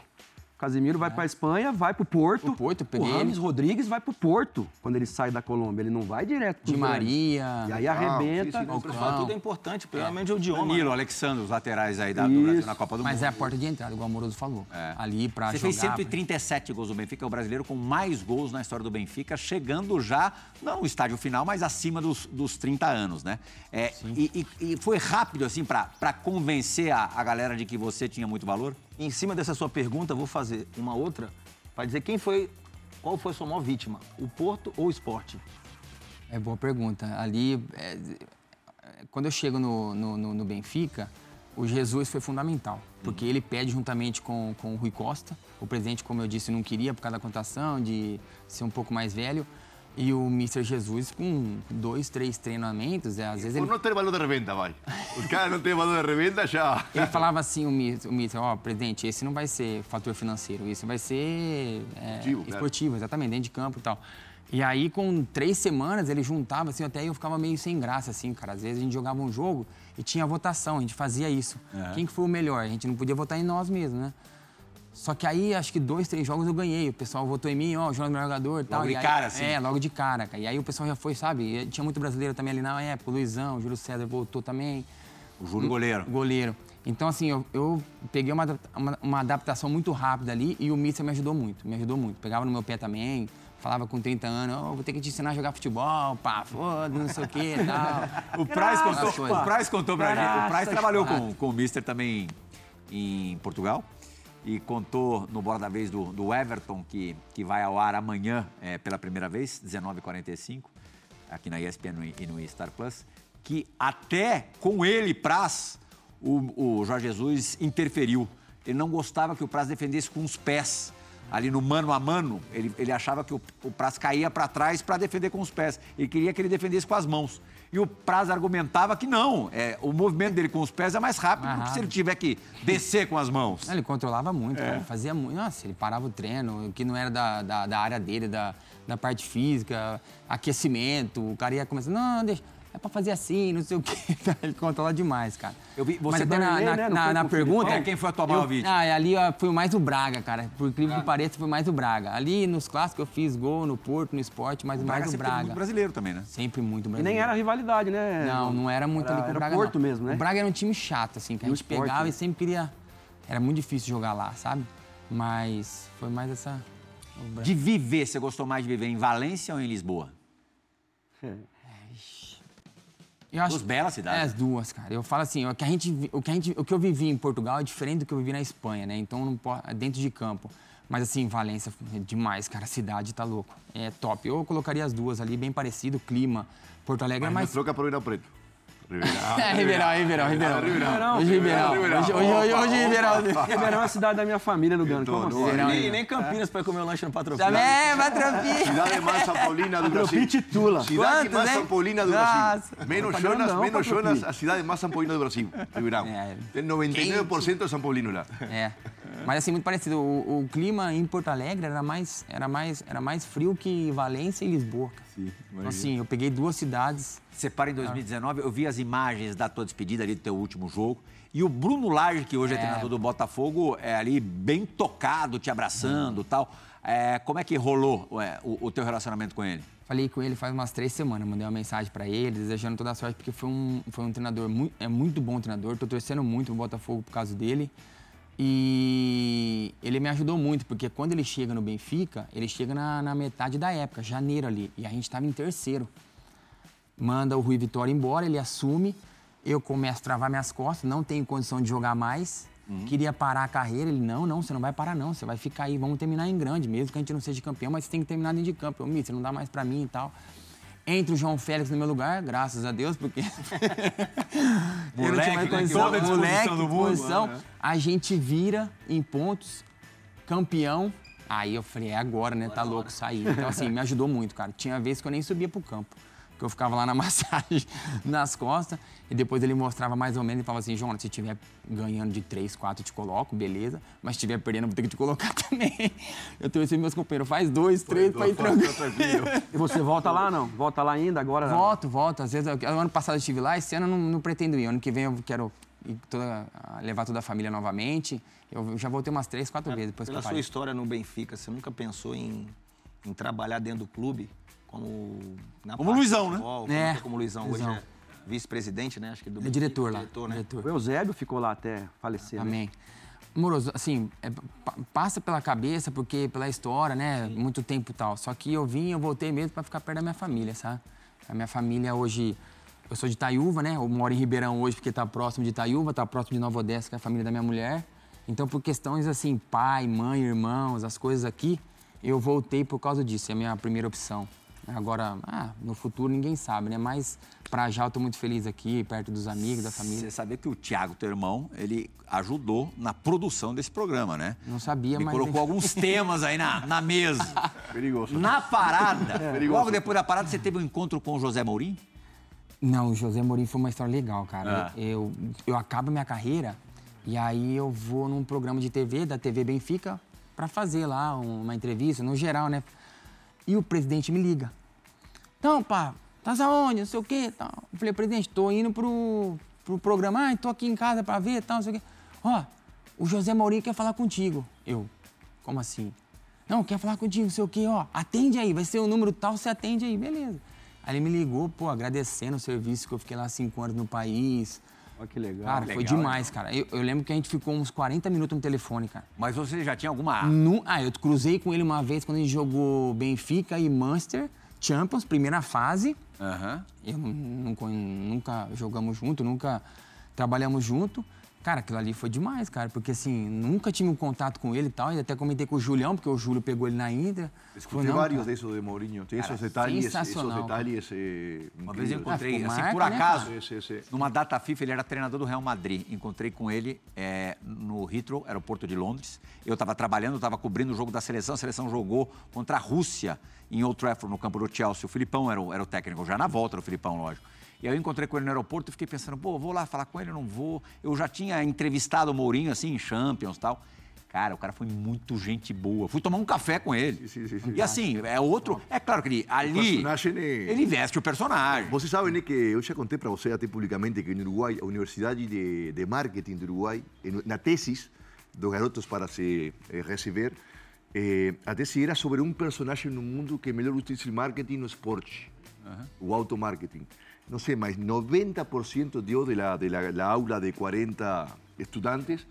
O Casemiro vai pra Espanha, vai pro Porto. O Porto, o peguei Rames ele. Rodrigues vai pro Porto quando ele sai da Colômbia. Ele não vai direto pro De Maria. E aí arrebenta. não, tudo é importante, principalmente o idioma. Danilo, né? Alexandre, os laterais aí da, do Brasil na Copa do Mas Mundo. é a porta de entrada, igual o Amoroso falou. É. Ali pra Você jogar. fez 137 gols do Benfica, é o brasileiro com mais gols na história do Benfica, chegando já, não no estádio final, mas acima dos, dos 30 anos, né? É, e, e- e foi rápido, assim, pra pra convencer a, a galera de que você tinha muito valor? Em cima dessa sua pergunta, vou fazer uma outra para dizer quem foi, qual foi a sua maior vítima, o Porto ou o Esporte? É boa pergunta. Ali, é, quando eu chego no, no, no- no Benfica, o Jesus foi fundamental. Porque ele pede juntamente com, com o Rui Costa. O presidente, como eu disse, não queria por causa da contação, de ser um pouco mais velho. E o Mr. Jesus, com dois, três treinamentos, é, às vezes Por ele não ter valor de revenda, vai. Os caras não têm valor de revenda, já. Ele falava assim, o Mister, ó, presidente, esse não vai ser fator financeiro, isso vai ser é, Esportivo, exatamente, dentro de campo e tal. E aí, com três semanas, ele juntava, assim, até eu ficava meio sem graça, assim, cara. Às vezes a gente jogava um jogo e tinha votação, a gente fazia isso. Quem que foi o melhor? A gente não podia votar em nós mesmos, né? Só que aí, acho que dois, três jogos eu ganhei. O pessoal votou em mim, ó, o Jonas é melhor jogador e tal. Logo de aí- cara, assim? É, logo de cara. cara. E aí o pessoal já foi, sabe? E Tinha muito brasileiro também ali na época, o Luizão, o Júlio César voltou também. O Júlio Goleiro. Goleiro. Então, assim, eu, eu peguei uma, uma, uma adaptação muito rápida ali e o Mister me ajudou muito, me ajudou muito. Pegava no meu pé também, falava com 30 anos, "Ó, vou ter que te ensinar a jogar futebol, pá, foda, não sei o quê e tal. O Price contou, coisas. o Price contou pra gente. O Price Graças, trabalhou com, com o Mister também em Portugal e contou no Bora da Vez do, do Everton, que, que vai ao ar amanhã é, pela primeira vez, 19h45, aqui na ESPN e no Star Plus, que até com ele, Praz, o, o Jorge Jesus interferiu. Ele não gostava que o Praz defendesse com os pés. Ali no mano a mano, ele, ele achava que o, o Praz caía para trás para defender com os pés. Ele queria que ele defendesse com as mãos. E o Praz argumentava que não, é, o movimento dele com os pés é mais rápido do que se ele tiver que descer com as mãos. Ele controlava muito, É. Fazia muito. Nossa, ele parava o treino, que não era da, da, da área dele, da, da parte física, aquecimento. O cara ia começando, não, deixa. É pra fazer assim, não sei o quê. Ele controla demais, cara. Eu vi, Mas você até na, Vanderlei, na, né? Na- na pergunta. Filipão? Quem foi a tua maior vítima? Ah, ali ó, foi mais o Braga, cara. Por incrível que pareça, foi mais o Braga. Ali nos clássicos eu fiz gol no Porto, no esporte, mas O Braga mais o sempre Braga. muito brasileiro também, né? Sempre muito E brasileiro. nem era rivalidade, né? Não, não era muito Era- ali com o era Braga. Porto não. mesmo, né? O Braga era um time chato, assim, que a gente esporte, pegava né? e sempre queria. Era muito difícil jogar lá, sabe? Mas foi mais essa. De viver, você gostou mais de viver em Valência ou em Lisboa? Eu acho, Duas belas cidades. É, as duas, cara. Eu falo assim, o que, a gente, o, que a gente, o que eu vivi em Portugal é diferente do que eu vivi na Espanha, né? Então, não po- é dentro de campo. Mas assim, Valência é demais, cara. A cidade tá louco. É top. Eu colocaria as duas ali, bem parecido, clima. Porto Alegre é Mas mais... nos troca por Ribeirão Preto. Ribeirão. É, Ribeirão, Ribeirão, Ribeirão. Ribeirão. Hoje Ribeirão. Ribeirão. Hoje, hoje, hoje, hoje Ribeirão. Ribeirão é a cidade da minha família, Lugano. Como assim? E nem, nem Campinas pra comer o lanche no Patrocínio. Também, é, tranquilo. Cidade mais São Paulina do Brasil. Tropi titula. Cidade mais? São Paulina do. Brasil. Menos Jonas, menos Patropi. Jonas, a cidade mais São Paulina do Brasil. Ribeirão. É. Tem 99% de São Paulino lá. É. Mas assim, muito parecido. O, o clima em Porto Alegre era mais, era, mais, era mais frio que Valência e Lisboa. cara. Então, assim, eu peguei duas cidades. Você para em 2019, eu vi as imagens da tua despedida ali do teu último jogo. E o Bruno Lage, que hoje é, treinador do Botafogo, é ali bem tocado, te abraçando e tal. É, como é que rolou é, o, o teu relacionamento com ele? Falei com ele faz umas três semanas, mandei uma mensagem pra ele, desejando toda a sorte, porque foi um, foi um treinador, muito, é muito bom treinador, tô torcendo muito pro Botafogo por causa dele. E ele me ajudou muito, porque quando ele chega no Benfica, ele chega na, na metade da época, janeiro ali, e a gente tava em terceiro. Manda o Rui Vitória embora, ele assume, eu começo a travar minhas costas, não tenho condição de jogar mais. Queria parar a carreira, ele, não, não, você não vai parar não, você vai ficar aí, vamos terminar em grande, mesmo que a gente não seja campeão, mas você tem que terminar dentro de campo. Eu, "Mi, você não dá mais pra mim e tal. Entra o João Félix no meu lugar, graças a Deus, porque. eu não tinha mais né, condição. toda a disposição Moleque, do mundo, disposição. né? A gente vira em pontos, campeão. Aí eu falei, é agora, né? Tá louco, sair. Então, assim, me ajudou muito, cara. Tinha vezes que eu nem subia pro campo. Que eu ficava lá na massagem, nas costas, e depois ele mostrava mais ou menos e falava assim, Jonas, se estiver ganhando de 3, 4, eu te coloco, beleza. Mas se estiver perdendo, eu vou ter que te colocar também. Eu tenho esse meus companheiros, faz dois, três, pra ir tranquilo. E você volta lá, não? Volta lá ainda, agora? Volto, volto. Às vezes, eu- ano passado eu estive lá, esse ano eu não, não pretendo ir. Ano que vem eu quero ir toda- levar toda a família novamente. Eu já voltei umas três, quatro vezes depois que Pela eu sua história no Benfica, você nunca pensou em, em trabalhar dentro do clube como na Como parte Luizão, né? futebol, É, como, como Luizão, Luizão. hoje é vice-presidente, né? Acho que do é diretor lá. Diretor, né? diretor. O Eusébio ficou lá até falecer. né? Amém. Moroso, assim, é, pa- passa pela cabeça, porque pela história, né? Muito tempo e tal. Só que eu vim, eu voltei mesmo pra ficar perto da minha família, sabe? A minha família hoje. Eu sou de Itaiúva, né? Eu moro em Ribeirão hoje porque tá próximo de Itaiúva, tá próximo de Nova Odessa, que é a família da minha mulher. Então, por questões assim, pai, mãe, irmãos, as coisas aqui, eu voltei por causa disso. É a minha primeira opção. Agora, ah, no futuro ninguém sabe, né? Mas pra já eu tô muito feliz aqui, perto dos amigos, da família. Você sabia que o Thiago, teu irmão, ele ajudou na produção desse programa, né? Não sabia, Me mas. colocou alguns temas aí na, na mesa. Perigoso. Na parada, logo depois da parada, você teve um encontro com o José Mourinho? Não, o José Mourinho foi uma história legal, cara. Ah. Eu, eu acabo minha carreira e aí eu vou num programa de TV, da TV Benfica, pra fazer lá uma entrevista, no geral, né? E o presidente me liga. Então, pá, tá aonde? Não sei o quê. Tal. Eu falei, presidente, tô indo pro, pro programa, ah, tô aqui em casa pra ver, tal, não sei o quê. Ó, o José Mourinho quer falar contigo. Eu, como assim? Não, quer falar contigo, não sei o quê, ó. Atende aí, vai ser o número tal, você atende aí, beleza. Aí ele me ligou, pô, agradecendo o serviço que eu fiquei lá cinco anos no país. Olha que legal. Cara, foi demais, cara. Eu, eu lembro que a gente ficou uns 40 minutos no telefone, cara. Mas você já tinha alguma. Nu- ah, eu cruzei com ele uma vez quando a gente jogou Benfica e Manchester Champions, primeira fase. Aham. Eu nu- nunca, nunca jogamos junto, nunca trabalhamos junto. Cara, aquilo ali foi demais, cara, porque assim, nunca tive um contato com ele e tal, e até comentei com o Julião, porque o Júlio pegou ele na Índia. Falou, não, varios cara, de Mourinho. Tem Cara, sensacional, cara. detalles eh, Uma vez eu encontrei, ficou assim, marca, por né, acaso? Sim, sim, sim. numa data FIFA, ele era treinador do Real Madrid. Encontrei com ele é, no Heathrow, aeroporto de Londres. Eu estava trabalhando, estava cobrindo o jogo da seleção. A seleção jogou contra a Rússia em Old Trafford, no campo do Chelsea. O Filipão era o, era o técnico, já na volta do Filipão, lógico. E aí eu encontrei com ele no aeroporto e fiquei pensando, pô, vou lá falar com ele, não vou. Eu já tinha entrevistado o Mourinho, assim, em Champions e tal. Cara, o cara foi muito gente boa. Fui tomar um café com ele. Sim, sim, sim. E assim, é outro. É claro que ele, ali. personagem é- Ele veste o personagem. Você sabe, né, que eu já contei para você até publicamente que no Uruguai, a Universidade de, de Marketing do Uruguai, na tesis dos garotos para se eh, receber, eh, a tese era sobre um personagem no mundo que melhor utiliza o marketing no esporte, o automarketing. Não sei, mas 90% dio de la, de la, la aula de 40 estudantes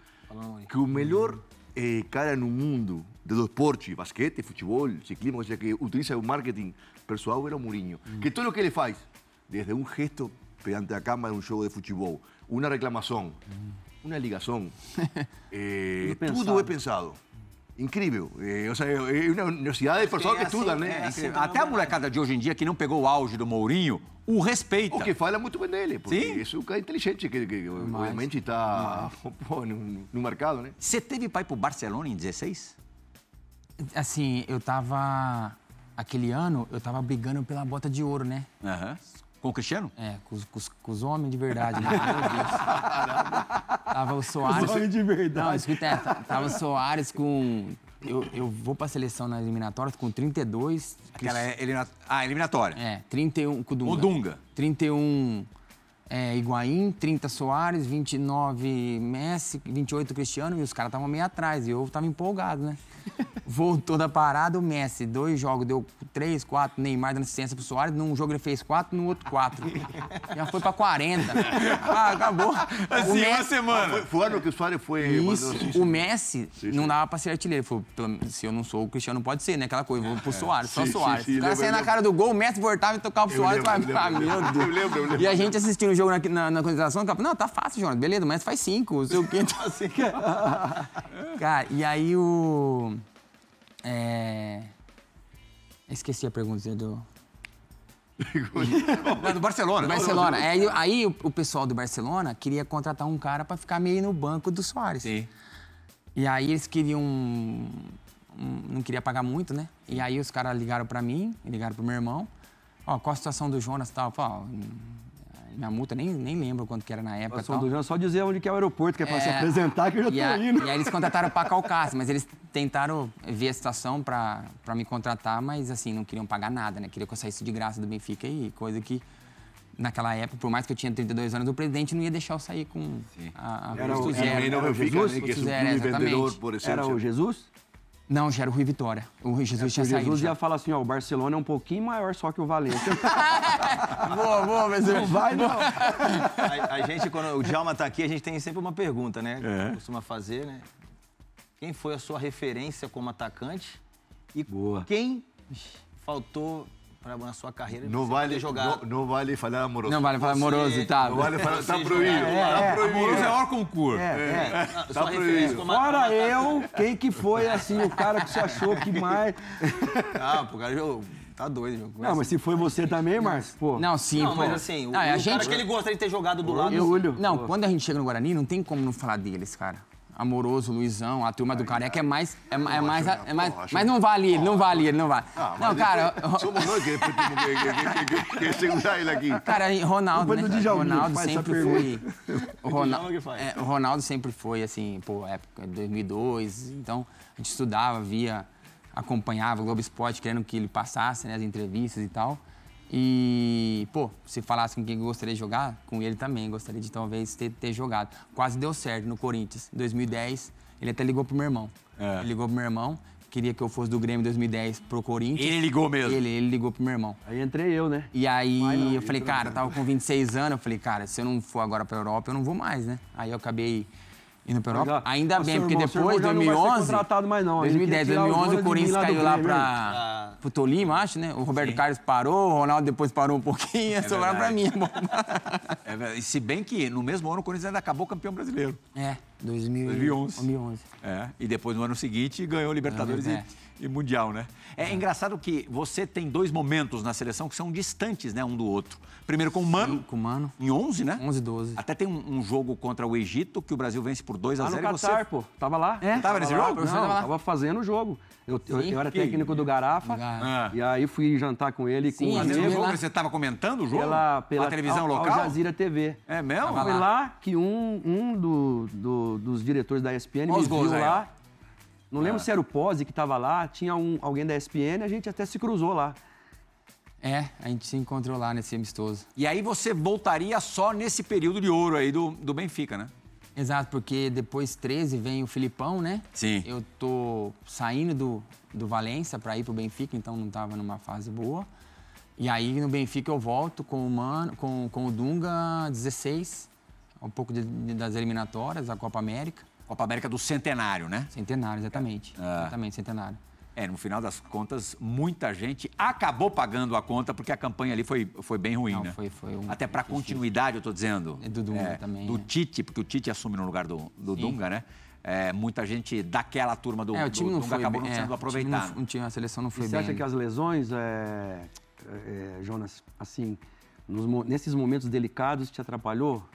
que o melhor eh, cara no mundo do esporte, basquete, futebol, ciclismo, ou seja, que utiliza o marketing pessoal era o Mourinho. Que tudo o que ele faz, desde um gesto perante a câmara de um jogo de futebol, uma reclamação, uma ligação, eh, Tudo tudo, pensado. Incrível. Eh, ou seja, é uma universidade de pessoas que é assim, estudam, é né? assim. Até a molecada de hoje em dia, que não pegou o auge do Mourinho, o respeita. O que fala muito bem dele, porque Sim. esse é um cara inteligente, que, que obviamente está no, no mercado, né? Você teve pai pro Barcelona em 16? Assim, eu tava. Aquele ano, eu tava brigando pela bota de ouro, né? Aham. Com o Cristiano? É, com os, com os- com os homens de verdade, né? Meu Deus. Tava o Soares. homens de verdade. Não, escuta, é, tá- tava o Soares com. Eu, eu vou pra seleção nas eliminatórias com 32. Aquela é elimina... Ah, eliminatória. É, 31 com o Dunga. O Dunga. 31 é, Higuaín, 30 Soares, 29 Messi, 28 Cristiano, e os caras estavam meio atrás, e eu tava empolgado, né? Voltou da parada o Messi, dois jogos, deu três, quatro, Neymar dando assistência pro Soares, num jogo ele fez quatro, no outro quatro. Já foi pra 40. Ah, acabou. Assim, O uma Messi- semana. Foi, foi ano que o Suárez foi... isso, mandou- sim, o sim. Messi não dava pra ser artilheiro. Ele falou, "Pelo- se eu não sou o Cristiano, não pode ser, né? Aquela coisa, vou pro Soares, só É, sim, Soares. sim, sim, o cara saía na cara do gol, o Messi voltava e tocava pro Soares. e eu ah, lembro, meu Deus. eu lembro, eu lembro. E a gente assistindo jogo na, na, na concentração, o cara, não, tá fácil, Jonas. Beleza, Messi faz cinco, não sei o quê. Então, assim, cara, e aí o... É... Esqueci a pergunta do... Não, do Barcelona. Do Barcelona. É, Aí, aí o, o pessoal do Barcelona queria contratar um cara pra ficar meio no banco do Soares. Sim. E aí eles queriam. um- não queria pagar muito, né? E aí os caras ligaram pra mim, ligaram pro meu irmão. Ó, qual a situação do Jonas e tal? Eu falei, ó, minha multa, nem, nem lembro quanto que era na época. do João, só dizer onde que é o aeroporto, que é pra se É, apresentar, que eu já tô e, a- indo. e aí eles contrataram pra Calcácio, mas eles tentaram ver a situação pra, pra me contratar, mas assim, não queriam pagar nada, né? Queria que eu saísse de graça do Benfica e coisa que, naquela época, por mais que eu tinha 32 anos, o presidente não ia deixar eu sair com a, a Era o- custo era zero. o- Também no Era o Jesus? né, exatamente. por. Era o Jesus? Não, já era o Rui Vitória. O Rui Jesus tinha o saído. Jesus já. ia falar assim, ó, o Barcelona é um pouquinho maior só que o Valência. Boa, boa, mas não vai, não. A, a gente, quando o Djalma tá aqui, a gente tem sempre uma pergunta, né? É. Que costuma fazer, né? Quem foi a sua referência como atacante? E Boa. quem faltou pra, na sua carreira Não vale, jogar? não, não vale falar amoroso. Não vale falar amoroso, tá? Não vale falar, tá proibido. jogar- tá proibido. Amoroso é hora concurso. É, é. Ah, Tá proibido. Fora como eu, quem que foi, assim, o cara que você achou que mais... Ah, pô, cara, eu- tá doido, jogo. Não, mas se foi você também, Márcio, pô... Não, sim, Não, pô. mas assim, o, Ah, a o gente... cara que ele gostaria de ter jogado do lado. Não, Pô. quando a gente chega no Guarani, não tem como não falar deles, cara. Amoroso, Luizão, a turma do Careca é mais. É, é mais. É mais Pô, acho- mas não vale ele, não vale ele, não vale. Ah, não, mas cara. Somos nós que depois segurar ele aqui. Cara, Ronaldo, né? Ronaldo sempre foi. O, Rona- Djalma que faz. é, o Ronaldo sempre foi, assim, pô, época de 2002. Então, a gente estudava, via, acompanhava o Globo Esporte, querendo que ele passasse, né, as entrevistas e tal. E, pô, se falasse com quem eu gostaria de jogar, com ele também, gostaria de talvez ter, ter jogado. Quase deu certo no Corinthians. Em 2010, ele até ligou pro meu irmão. É. Ele ligou pro meu irmão, queria que eu fosse do Grêmio em 2010 pro Corinthians. Ele ligou mesmo? Ele, ele ligou pro meu irmão. Aí entrei eu, né? E aí Vai não, eu falei, cara, eu tava com 26 anos, eu falei, cara, se eu não for agora pra Europa, eu não vou mais, né? Aí eu acabei indo Europa. Legal. Ainda bem, porque irmão, depois, irmão já não vai ser 2011... contratado mais não, ele 2010, quer tirar o 2011 o Corinthians caiu lá Grêmio. pra, pro Tolima, acho, né? O Roberto Carlos parou, o Ronaldo depois parou um pouquinho, sobraram pra mim. É e se bem que no mesmo ano o Corinthians ainda acabou campeão brasileiro. É, 2000 2011. 2011. É, e depois no ano seguinte ganhou Libertadores É. e, e Mundial, né? É, engraçado que você tem dois momentos na seleção que são distantes, né, um do outro. Primeiro com o Mano, Com o Mano, em 11, né? 11, 12. Até tem um, um jogo contra o Egito que o Brasil vence por 2 a Lá no 0 e você Catar, pô. Tava lá. É? Tava nesse lá. jogo? Não, tava tava fazendo o jogo. Eu, eu, eu era técnico do Garafa. Ah. E aí fui jantar com ele com Sim, um mas amigo jogo, você estava comentando o jogo? pela, pela a televisão Al, local? Al Jazeera TV. É mesmo? Tava Foi lá. lá que um, um do- do- dos diretores da ESPN Olha me viu aí, lá. Não lembro Ah. se era o Pose que estava lá, tinha um, alguém da ESPN, a gente até se cruzou lá. É, a gente se encontrou lá nesse amistoso. E aí você voltaria só nesse período de ouro aí do, do Benfica, né? Exato, porque depois 13 vem o Filipão, né? Sim. Eu tô saindo do, do Valência para ir pro Benfica, então não tava numa fase boa. E aí no Benfica eu volto com o Mano, com, com o Dunga 16, um pouco de- das eliminatórias, da Copa América. Copa América do Centenário, né? Centenário, exatamente. Ah. Exatamente, centenário. É, no final das contas, muita gente acabou pagando a conta porque a campanha ali foi, foi bem ruim, Não, né? foi- foi um- Até para continuidade, eu tô dizendo. É do Dunga também, Do é. Tite, porque o Tite assume no lugar do, do Sim. Dunga, né? É, muita gente daquela turma do, é, o do time não Dunga foi acabou bem, não é, sendo o time aproveitado. não- não tinha- a seleção não E foi você bem. acha que as lesões, é, é, Jonas, assim, nos nesses momentos delicados te atrapalhou?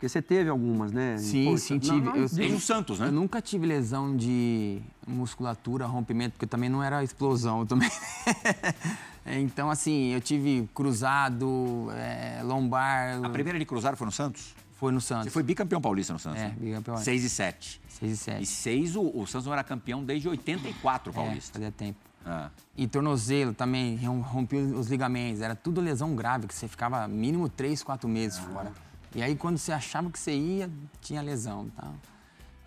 Porque você teve algumas, né? Sim, Pô, sim, não- tive. não- eu, Tem o Santos, né? Eu nunca tive lesão de musculatura, rompimento, porque também não era explosão também. então, assim, eu tive cruzado, é, lombar. A primeira de cruzar foi no Santos? Foi no Santos. Você foi bicampeão paulista no Santos? É, né? bicampeão. 6 e 7. 6 e 7. E 6, o, o Santos não era campeão desde 84 É, paulista. fazia tempo. Ah. E tornozelo também, rom- rompi os ligamentos. Era tudo lesão grave, que você ficava mínimo 3, 4 meses Ah. fora. E aí, quando você achava que você ia, tinha lesão e tal.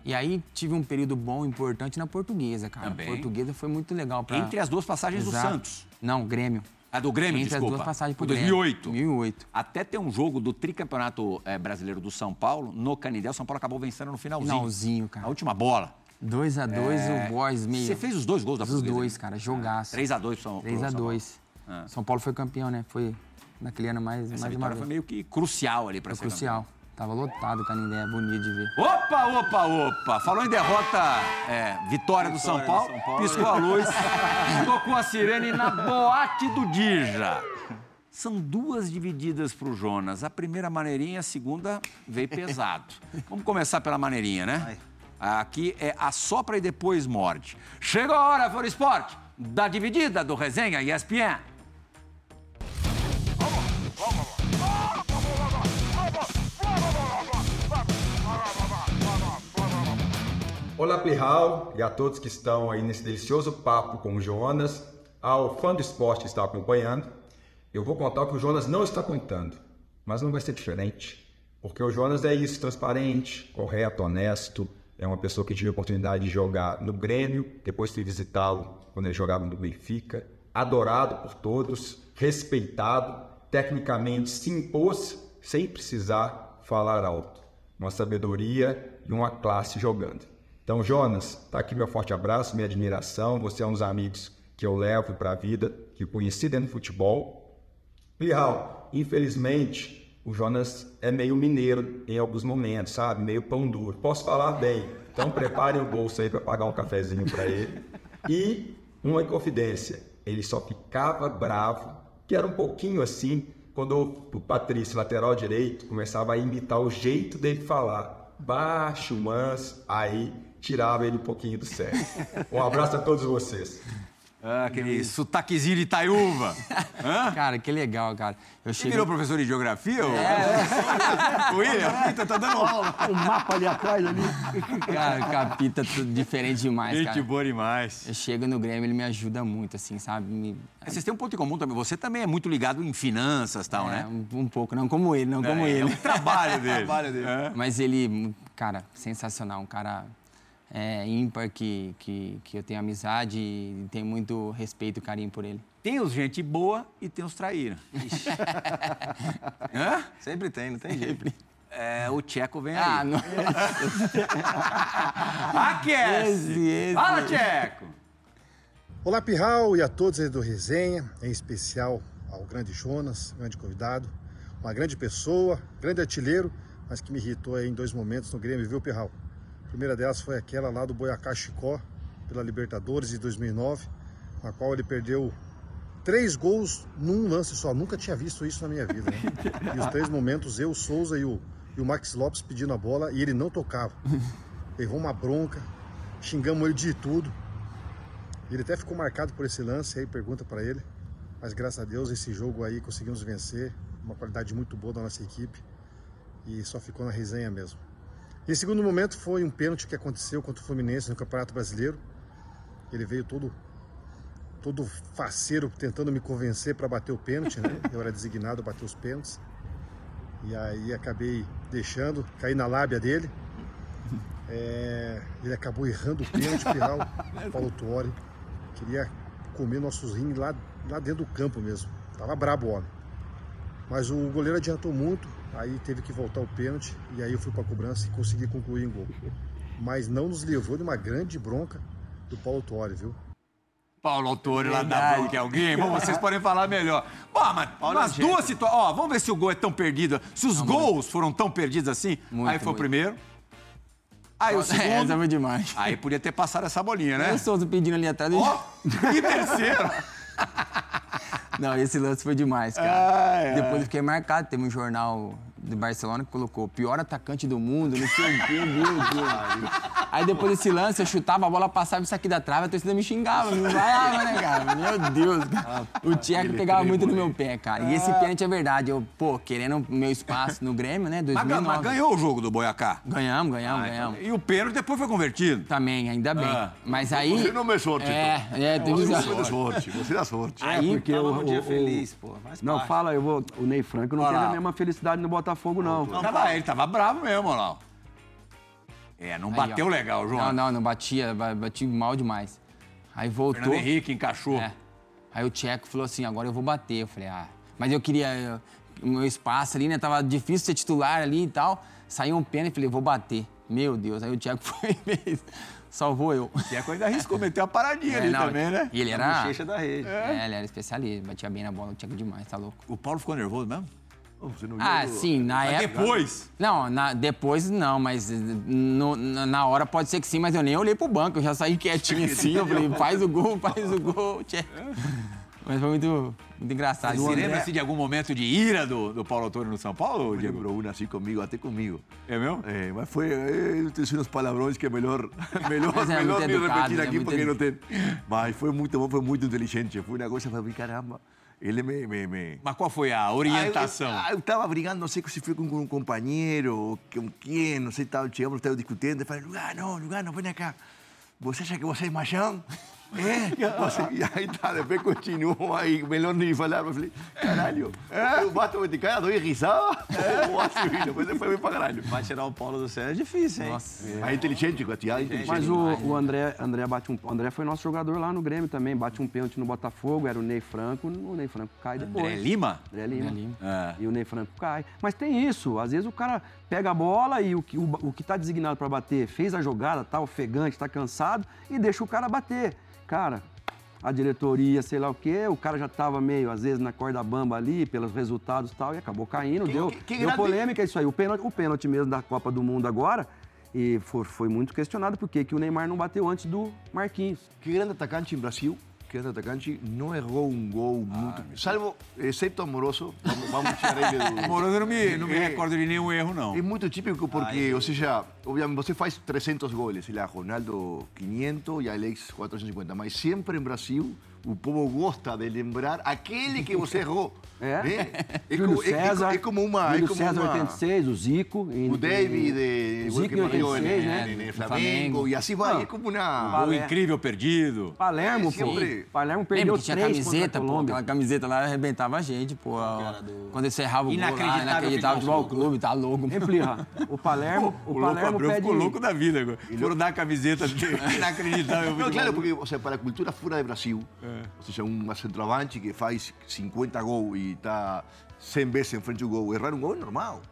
E aí, tive um período bom, importante na portuguesa, cara. Também. A portuguesa foi muito legal pra... Entre as duas passagens Exato. do Santos. Não, Grêmio. A do Grêmio, Entre desculpa. as duas passagens Grêmio. 2008. 2008. Até tem um jogo do tricampeonato eh, brasileiro do São Paulo, no Canindé. O São Paulo acabou vencendo no finalzinho. Finalzinho, cara. A última bola. 2 a 2 É, o Boys meio. Você fez os dois gols da Os portuguesa? dois, cara, jogaço. 3x2 pro São 3 pro a São 2 Ah. São Paulo foi campeão, né? Foi naquele ano mais, Essa mais uma vitória foi vez. meio que crucial ali para ser crucial. Tava lotado o Canindé, bonito de ver. campeão. Opa, opa, opa. Falou em derrota, é, vitória, do, São do Paulo, São Paulo. piscou a luz, tocou a sirene na boate do Dija. São duas divididas para o Jonas. A primeira maneirinha, a segunda veio pesado. Vamos começar pela maneirinha, né? Aqui é a sopra e depois morde. Chegou a hora, For Esporte, da dividida do Resenha ESPN. Olá, Plihal, e a todos que estão aí nesse delicioso papo com o Jonas, ao fã do esporte que está acompanhando, eu vou contar o que o Jonas não está contando, mas não vai ser diferente, porque o Jonas é isso, transparente, correto, honesto, é uma pessoa que tive a oportunidade de jogar no Grêmio, depois fui visitá-lo quando ele jogava no Benfica, adorado por todos, respeitado, tecnicamente se impôs sem precisar falar alto. Uma sabedoria e uma classe jogando. Então, Jonas, tá aqui meu forte abraço, minha admiração. Você é um dos amigos que eu levo para a vida, que conheci dentro do futebol. Plihal, infelizmente, o Jonas é meio mineiro em alguns momentos, sabe? Meio pão duro. Posso falar bem. Então, preparem o bolso aí para pagar um cafezinho para ele. E uma confidência, ele só ficava bravo, que era um pouquinho assim, quando o Patrício, lateral direito, começava a imitar o jeito dele falar. Baixo, manso, aí tirava ele um pouquinho do sério. Um abraço a todos vocês. Ah, aquele sotaquezinho de Itaiúva. Hã? Cara, que legal, cara. Eu Você cheguei... virou professor de geografia? ou- William, Pita, tá dando aula. O mapa ali atrás ali. Cara, capita tudo diferente demais, Gente cara. boa demais. Eu chego no Grêmio, ele me ajuda muito, assim, sabe? Me... Vocês têm um ponto em comum também. Você também é muito ligado em finanças e tal, É, né? um, um pouco, não como ele, não como É, ele. É o trabalho dele. trabalho dele. É. Mas ele, cara, sensacional, um cara é, ímpar que, que, que eu tenho amizade e tenho muito respeito e carinho por ele. Tem os gente boa e tem os traíra. Hã? Sempre tem, não tem jeito. É, o Tcheco vem aí. Ah, não. Aquece! Esse, esse. Fala, Tcheco! Olá, Pirral, e a todos aí do Resenha, em especial ao grande Jonas, grande convidado, uma grande pessoa, grande artilheiro, mas que me irritou aí em dois momentos no Grêmio, viu, Pirral? Primeira delas foi aquela lá do Boiacá Chicó, pela Libertadores de 2009, na qual ele perdeu três gols num lance só. Nunca tinha visto isso na minha vida. Né? E os três momentos, eu, Souza e o, e o Max Lopes pedindo a bola e ele não tocava. Errou uma bronca, xingamos ele de tudo. Ele até ficou marcado por esse lance, aí pergunta para ele. Mas graças a Deus esse jogo aí conseguimos vencer, uma qualidade muito boa da nossa equipe e só ficou na resenha mesmo. E em segundo momento foi um pênalti que aconteceu contra o Fluminense no Campeonato Brasileiro. Ele veio todo todo faceiro tentando me convencer para bater o pênalti, né? Eu era designado a bater os pênaltis. E aí acabei deixando, caí na lábia dele. É, ele acabou errando o pênalti final, Paulo Tuori. Queria comer nossos rins lá, lá dentro do campo mesmo. Tava brabo o homem. Mas o goleiro adiantou muito, aí teve que voltar o pênalti e aí eu fui para a cobrança e consegui concluir em gol. Mas não nos levou de uma grande bronca do Paulo Tuori, viu? Paulo Autori lá da bronca alguém. Bom, vocês podem falar melhor. Bom, mas Paulo nas é duas situações. Ó, vamos ver se o gol é tão perdido. Se os gols foram tão perdidos assim. aí foi o muito. primeiro. Aí o Essa segundo. foi demais. Aí podia ter passado essa bolinha, né? Eu Souza pedindo ali atrás. E terceiro? Não, esse lance foi demais, cara. Ai, ai. Depois eu fiquei marcado. Teve um jornal de Barcelona que colocou pior atacante do mundo, não sei o quê, meu Deus. Aí depois desse lance, eu chutava, a bola passava isso aqui da trave, a torcida me xingava. Não vai, né, cara? Meu Deus. cara. O Tcheco pegava tremo, muito no meu pé, cara. E esse Ah. pênalti é verdade. Eu, pô, querendo o meu espaço no Grêmio, né? Mas, 2009. mas ganhou o jogo do Boiacá. Ganhamos, ganhamos, Ah, ganhamos. E o pênalti depois foi convertido. Também, ainda bem. Ah. Mas aí. Você não é sorte, É, então. é, teve Você dá sorte, você dá sorte. É, porque o, o- o- Não, fala, eu vou. O Ney Franco não teve a mesma felicidade no Botafogo, não. Tava, ele tava bravo mesmo, olha lá. É, não Aí, bateu ó. legal, João. Não, não, não batia, ba- bati mal demais. Aí voltou. Fernando Henrique encaixou. É. Aí o Tcheco falou assim, agora eu vou bater. Eu falei, ah, mas eu queria o meu espaço ali, né? Tava difícil ser titular ali e tal. Saiu um pênalti, falei, vou bater. Meu Deus, aí o Tcheco foi e fez. Salvou eu. O Tcheco ainda arriscou meter uma paradinha ali também, né? E ele A era... bochecha da rede. É, ele era especialista, batia bem na bola, o Tcheco demais, tá louco. O Paulo ficou nervoso mesmo? Ah, sim, na Mas época. depois? Não, na- depois não, mas eh, no- na, na hora pode ser que sim, mas eu nem olhei pro banco, eu já saí quietinho assim, eu falei, faz o gol, faz o gol. Mas foi muito, muito engraçado. Você lembra-se de algum momento de ira do, do Paulo Autori no São Paulo, Diego? Lembrou uma assim comigo, até comigo. É mesmo? É, mas foi. Eu tenho uns palavrões que é melhor, melhor, Mas é melhor me educado, repetir é aqui muito porque edu- não tem. Mas foi muito bom, foi muito inteligente. Foi uma coisa, falei, caramba. Ele me. me, me... Mas qual foi a orientação? Ah, eu, ah, estava brigando, não sei se foi com, um companheiro, ou com quem, não sei, tava, chegamos, estava discutindo. Eu falei, Lugano, Lugano, vem cá. Você acha que você é machão? É? Você... E aí tá, depois continuou aí, melhor nem falar. Eu falei, caralho, eu bato de cara, dou risada. Ou assim, depois foi bem pra caralho. Vai tirar o Paulo do sério é difícil, hein? Nossa. Mas é inteligente, Gatiá, é inteligente. Mas o, o André, André bate um. O André foi nosso jogador lá no Grêmio também. Bate um pênalti no Botafogo, era o Ney Franco. O Ney Franco cai depois. André Lima? André Lima. André Lima. É. E o Ney Franco cai. Mas tem isso. Às vezes o cara pega a bola e o que, o, o que tá designado para bater fez a jogada, tá ofegante, tá cansado e deixa o cara bater. Cara, a diretoria, sei lá o quê, o cara já tava meio, às vezes, na corda bamba ali, pelos resultados e tal, e acabou caindo. deu deu polêmica isso aí. O pênalti, o pênalti mesmo da Copa do Mundo agora. E foi, foi muito questionado por que o Neymar não bateu antes do Marquinhos. Que grande atacante em Brasil, que grande atacante, não errou um gol muito. Salvo, exceto Amoroso, vamos, vamos tirar ele do. Moroso não me, não me É. recordo de nenhum erro, não. É muito típico porque, ou seja, obviamente você faz 300 goles, sei lá, Ronaldo 500 e Alex 450, mas sempre em Brasil o povo gosta de lembrar aquele que você errou. É? né? É, Júlio como, é- é César. co- é como uma. Júlio é como César, uma... 86, o Zico. em- O David, em- eh, o Zico que em morreu 86, em, né? em- em No Flamengo, Flamengo. e assim vai, Ah. é como uma... O incrível perdido. Palermo, É, pô. Palermo perdeu Lembra que tinha três camiseta, pô, aquela camiseta lá arrebentava a gente, pô. Quando você errava o gol lá, Inacreditável inacreditável futebol futebol clube, tá louco. Hein, Plirra? O Palermo, o, Palermo pede... ficou louco da vida agora. Foram dar a camiseta. Inacreditável. Não, claro, porque o sea, para a cultura fora de Brasil, ou seja, um centroavante que faz 50 gols e está 100 vezes em frente ao gol, errar um gol é normal.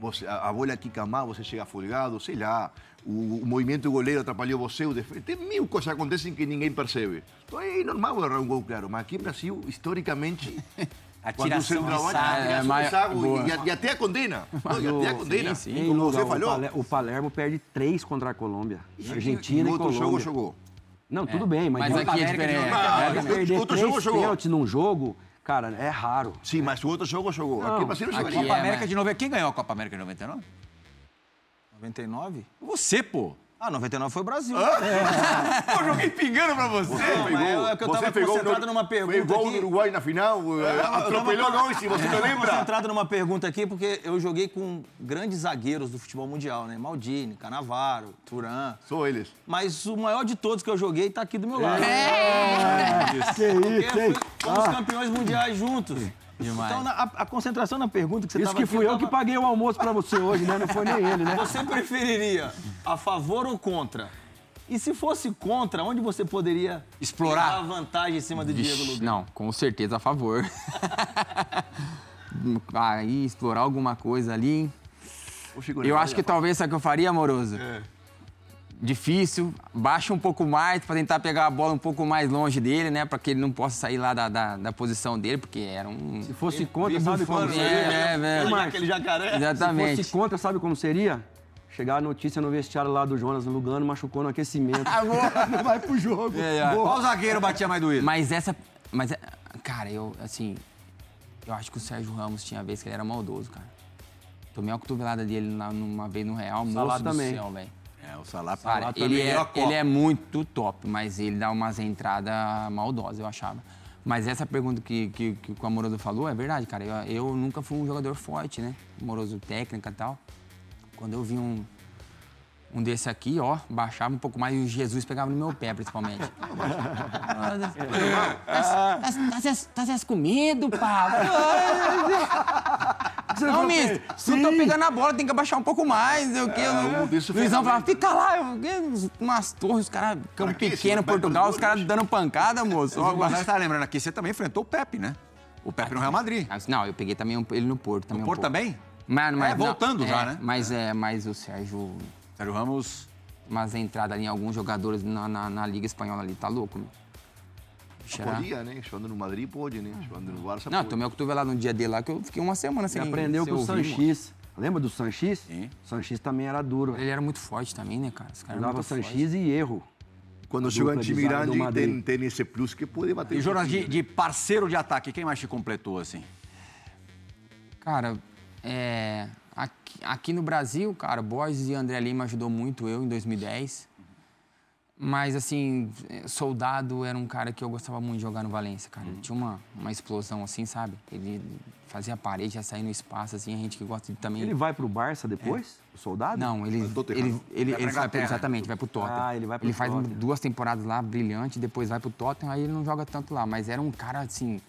Você, a, a bola quica mal, você chega folgado, sei lá. O, o movimento do goleiro atrapalhou você, o defesa. Tem mil coisas que acontecem que ninguém percebe. Então é normal errar um gol, claro. Mas aqui no Brasil, historicamente. O tiração de centroavante sarro. É, mas- e, a- e até a condena. Não, e até a condena. Em Como lugar, você falou. O Palermo perde três contra a Colômbia. Argentina e e, outro Colômbia. jogo jogou. Não, tudo bem, mas, Mas o aqui é diferente. perder outro jogo jogou. num jogo, cara, é raro. Sim, mas o outro jogo jogou. Não, aqui o Brasil não aqui jogaria. Copa é, América mas- de 99. Quem ganhou a Copa América de 99? 99? Você, pô. Ah, 99 foi o Brasil. Pô, joguei pingando pra você. Não, mas eu- é que eu tava concentrado numa pergunta Foi igual aqui. no Uruguai na final, eh, atropelou nós, se você não lembra. concentrado numa pergunta aqui, porque eu joguei com grandes zagueiros do futebol mundial, né? Maldini, Canavaro, Turan. Só eles. Mas o maior de todos que eu joguei tá aqui do meu lado. É, que Porque isso, hein? fui- fomos Ah. campeões mundiais juntos. Demais. Então, a, a concentração na pergunta que você Isso tava que aqui, fui eu tava- que paguei o almoço pra você hoje, né? Não foi nem ele, né? Você preferiria a favor ou contra? E se fosse contra, onde você poderia Explorar. a vantagem em cima do Diego Vixe, Lugano? Não, com certeza a favor. Aí, explorar alguma coisa ali. Eu acho que talvez sabe o que eu faria, amoroso? Difícil, baixa um pouco mais para tentar pegar a bola um pouco mais longe dele, né? Para que ele não possa sair lá da, da, da posição dele, porque era um. Se fosse contra, sabe como É, seria? é, é. Ô, Márcio, Aquele jacaré. Se Exatamente. fosse contra, sabe como seria? Chegar a notícia no vestiário lá do Jonas Lugano, machucou no aquecimento. Não vai pro jogo. É, é. Qual zagueiro batia mais doído? Mas essa. Mas, é- cara, eu, assim. Eu acho que o Sérgio Ramos tinha vez que ele era maldoso, cara. Tomei uma cotovelada dele numa vez no Real, Salah moço do também. céu, velho. É, o Salah, Cara, ele é, a Copa. ele é muito top, mas ele dá umas entradas maldosas, eu achava. Mas essa pergunta que, que, que o Amoroso falou é verdade, cara. Eu, eu nunca fui um jogador forte, né? Amoroso técnica e tal. Quando eu vi um, um desse aqui, ó, baixava um pouco mais e o Jesus pegava no meu pé, principalmente. Tá, tá, tá, tá com medo, Pablo? Não, mister, não tô pegando a bola, tem que abaixar um pouco mais, o quê. um desse O Luizão falava, fica lá, eu, umas torres, os caras, campo que pequeno, Portugal, os caras dando pancada, moço. Você está lembrando aqui, você também enfrentou o Pepe, né? O Pepe no Real Madrid. Mas, Não, eu peguei também um- ele no Porto. Também No um Porto também? Mas, mas, É, voltando não, já, é, né? Mas, é, mas o Sérgio, Sérgio Ramos. umas entradas ali em alguns jogadores na, na, na Liga Espanhola ali, tá louco, meu. Podia, né? Jogando no Madrid, pode, né? Jogando no Barça, Não, pode. tomei uma cotovelada no dia dele lá que eu fiquei uma semana sem Ele aprendeu com o. Sanchis. Lembra do Sanchis? Sim. O Sanchis também era duro. Ele era muito forte também, né, cara? Os caras eram Jogava muito fortes. Sanchis e erro. Quando A joga em time grande, tem, tem esse plus que pode bater. E Jonas, de, pouquinho. de parceiro de ataque, quem mais te completou, assim? Cara, é, aqui, aqui no Brasil, cara, Borges e André Lima ajudou muito eu em 2010. Mas, assim, é, Soldado era um cara que eu gostava muito de jogar no Valência, cara. Ele tinha uma, uma explosão assim, sabe? Ele fazia a parede, ia sair no espaço, assim, a gente que gosta de também... Ele vai pro Barça depois? O soldado? Não, ele, ele, ele, Vai ele vai pro, exatamente, vai pro Tottenham. Ah, ele vai pro Ele faz Tottenham. duas temporadas lá, brilhante, depois vai pro Tottenham, aí ele não joga tanto lá. Mas era um cara, assim...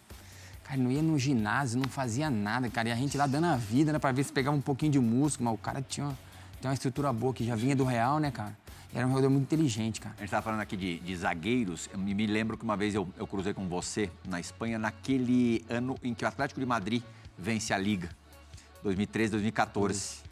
Cara, não ia no ginásio, não fazia nada, cara. E a gente lá dando a vida, né, pra ver se pegava um pouquinho de músculo. Mas o cara tinha uma, tem uma estrutura boa, que já vinha do Real, né, cara? Era um jogador muito inteligente, cara. A gente estava falando aqui de, de zagueiros. Eu me, lembro que uma vez eu, eu cruzei com você na Espanha, naquele ano em que o Atlético de Madrid vence a Liga. 2013, 2014.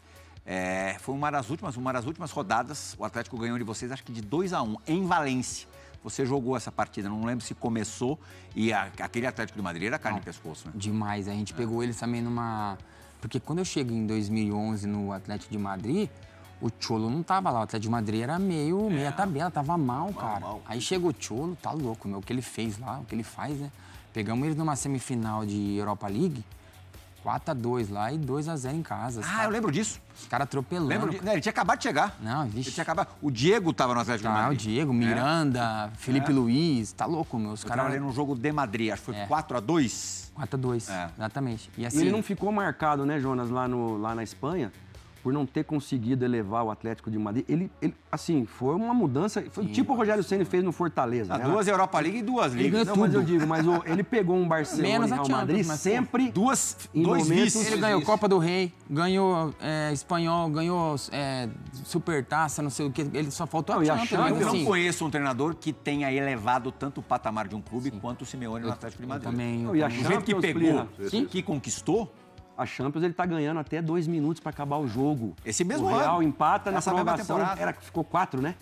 É, foi uma das, últimas, uma das últimas rodadas. O Atlético ganhou de vocês, acho que de 2 a 1 em Valência. Você jogou essa partida, não lembro se começou. E a- aquele Atlético de Madrid era carne e pescoço, né? Demais. A gente pegou eles também numa. Porque quando eu cheguei em 2011 no Atlético de Madrid, o Cholo não tava lá. O Atlético de Madrid era meio, meia tabela, tava mal, cara. Aí chegou o Cholo, tá louco, meu. O que ele fez lá, o que ele faz, né? Pegamos eles numa semifinal de Europa League, 4x2 lá e 2x0 em casa. Ah, cara- eu lembro disso. Os caras atropelando. Lembro de, né, ele tinha acabado de chegar. Não, Ele vixe. tinha acabado. O Diego estava no Atlético de Tá, o Madrid. Diego, Miranda, Felipe Luiz, tá louco, meu. Os Eu caras. trabalhei num jogo de Madrid, acho que foi É. 4 a 2 4x2, É. exatamente. E E assim. ele não ficou marcado, né, Jonas, lá, no, lá na Espanha, por não ter conseguido elevar o Atlético de Madrid. Ele, ele assim, foi uma mudança. Foi tipo o Rogério Ceni fez no Fortaleza. Ah, né? duas Europa League e duas ligas. Não, mas eu tudo. digo, mas o- ele pegou um Barcelona Menos e Real Madrid mas, sempre Duas, Em dois momentos-. Ele ganhou Copa do Rei, ganhou é, espanhol, ganhou é, Supertaça, não sei o que. Ele só faltou Não, a Champions. Mas, Eu não assim, conheço um treinador que tenha elevado tanto o patamar de um clube quanto o Simeone no eu- Atlético de eu Madrid. também. eu Não, e a Do também. jeito que pegou. Sim. que conquistou, A Champions ele tá ganhando até dois minutos para acabar o jogo. Esse mesmo o Real ano. empata na Essa mesma prorrogação. temporada. Era, ficou quatro, né?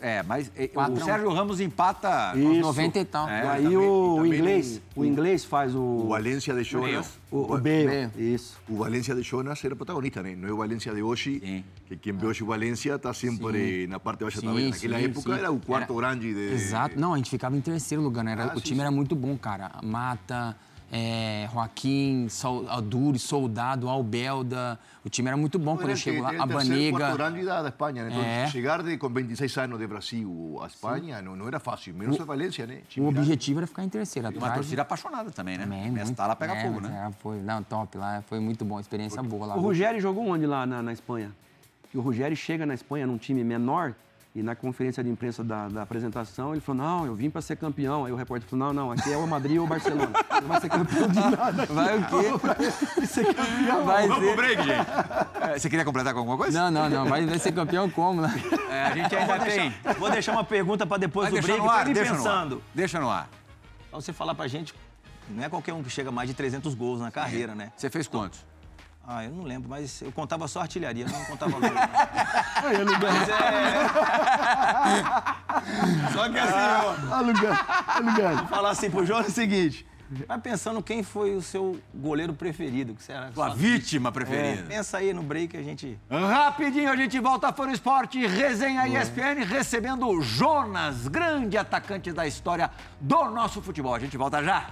É, mas eh, Quatro o. Sérgio Ramos empata Isso. aos 90 e tal. É, e aí também- o, também inglês, o- o, inglês faz o... O Valência de Jonas. O, o Bale, isso. O Valência de Jonas era protagonista, né? Não é o Valência de hoje, que quem vê hoje o Valência está sempre na parte baixa da tabela. Naquela época era o quarto grande de... Exato. Não, a gente ficava em terceiro lugar, né? Era- Ah, o sim, time sim. era muito bom, cara. Mata, é, Joaquim, Sol, Alduri, Soldado, Albelda. O time era muito bom quando Era eu chego lá. A Banega. da, da Espanha. Né? Então, É. chegar de, com 26 anos de Brasil à Espanha não, não era fácil, menos O- a Valência, né? O objetivo era ficar em terceiro. E uma torcida apaixonada também, né? Também, muito. lá pega É, fogo, né? era- foi, não, top lá. Foi muito bom, experiência boa lá. O Rogério jogou onde lá na, na Espanha? Que o Rogério chega na Espanha num time menor e na conferência de imprensa da, da apresentação ele falou: Não, eu vim para ser campeão. Aí o repórter falou: Não, não, aqui é o Madrid ou o Barcelona. Não vai ser campeão de nada. Vai o quê? Vai ser campeão. Vai Vamos ser- pro break, gente. É, Você queria completar com alguma coisa? Não, não, não. Vai, vai ser campeão como, né? É, a gente ainda Vou tem. deixar, vou deixar uma pergunta para depois Vai do break, no ar, deixa no ar. pensando. Deixa no ar. Pra você falar pra gente, não é qualquer um que chega a mais de 300 gols na carreira, né? Você fez quantos? Ah, eu não lembro, mas eu contava só artilharia, não contava gol. né? Mas é... Só que assim, ó, Alugando, alugando. vou falar assim pro João é o seguinte. Vai pensando quem foi o seu goleiro preferido. Que será? Tua vítima preferida. Pensa aí no break a gente... Rapidinho a gente volta para o esporte, resenha ESPN, recebendo o Jonas, grande atacante da história do nosso futebol. A gente volta já.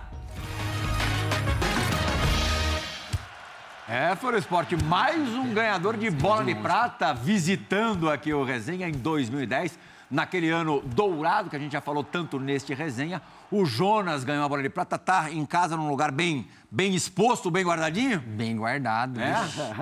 É, foi o esporte, mais um ganhador de bola de prata visitando aqui o Resenha em 2010. Naquele ano dourado, que a gente já falou tanto neste resenha, o Jonas ganhou a bola de prata, tá em casa num lugar bem, bem exposto, bem guardadinho? Bem guardado. É?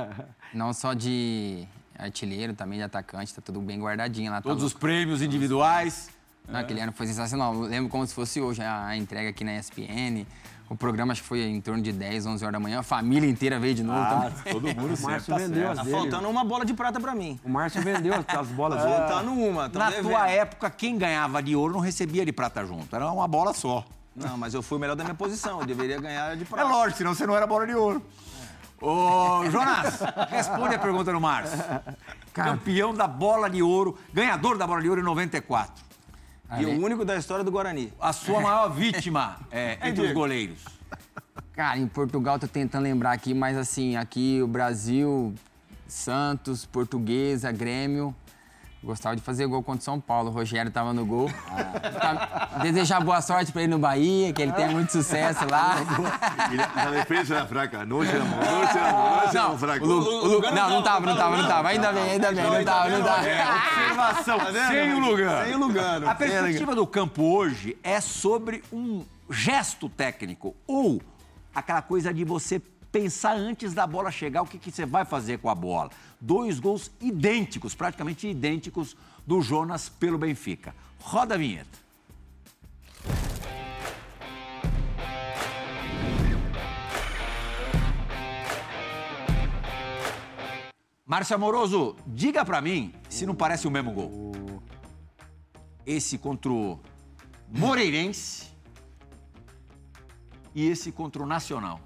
Não só de artilheiro, também de atacante, tá tudo bem guardadinho lá. tá Todos os prêmios individuais. Não, aquele ano foi sensacional. Eu lembro como se fosse hoje a entrega aqui na ESPN. O programa acho que foi em torno de 10, 11 horas da manhã. A família inteira veio de novo. Ah, também. todo mundo O Márcio vendeu as Tá dele. faltando uma bola de prata pra mim. O Márcio vendeu as, as bolas Tá dele. faltando uma. Na devendo. tua época, quem ganhava de ouro não recebia de prata junto. Era uma bola só. Não, mas eu fui o melhor da minha posição. Eu deveria ganhar de É prata. lógico, senão você não era bola de ouro. Ô, Jonas, responde a pergunta do Márcio. Campeão da bola de ouro, ganhador da bola de ouro em 94. E o único da história do Guarani. A sua maior vítima é, entre os goleiros. Cara, em Portugal, tô tentando lembrar aqui, mas assim, aqui o Brasil, Santos, Portuguesa, Grêmio. Gostava de fazer gol contra o São Paulo. O Rogério tava no gol. Tá- Desejar boa sorte pra ele no Bahia, que ele tenha muito sucesso lá. Y la, la defensa era fraca, no éramos, no éramos, no éramos fracos. O Lu- o Lu- não, não tava, não tava, não tava. Ainda bem, ainda bem, não tava, não tava. Observação, sem o Lugano. Sem o Lugano. A perspectiva do campo hoje é sobre um gesto técnico ou aquela coisa de você pensar antes da bola chegar o que, que você vai fazer com a bola. Dois gols idênticos, praticamente idênticos, do Jonas pelo Benfica. Roda a vinheta. Márcio Amoroso, diga pra mim se não parece o mesmo gol. Esse contra o Moreirense e esse contra o Nacional.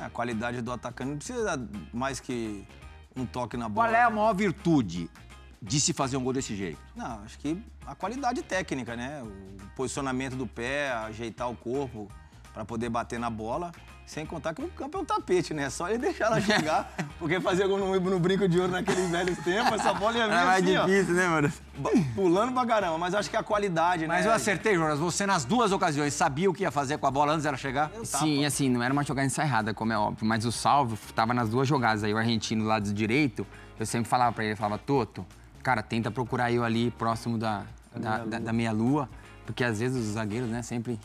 A qualidade do atacante não precisa mais que um toque na Qual bola. é a maior virtude de se fazer um gol desse jeito? Não, acho que a qualidade técnica, né? O posicionamento do pé, ajeitar o corpo para poder bater na bola. Sem contar que o campo é um tapete, né? Só ele deixar ela chegar. Porque fazer gol no, no brinco de ouro naqueles velhos tempos, essa bola ia vir É mais assim, ó, difícil, né, mano? pulando pra caramba. Mas acho que a qualidade, Mas né? eu acertei, Jonas. Você, nas duas ocasiões, sabia o que ia fazer com a bola antes dela chegar? Sim, assim, não era uma jogada ensaiada, como é óbvio, mas o salvo tava nas duas jogadas. Aí o argentino do lado direito, eu sempre falava pra ele, falava, Toto, cara, tenta procurar eu ali próximo da, da, da, da meia-lua, porque às vezes os zagueiros, né, sempre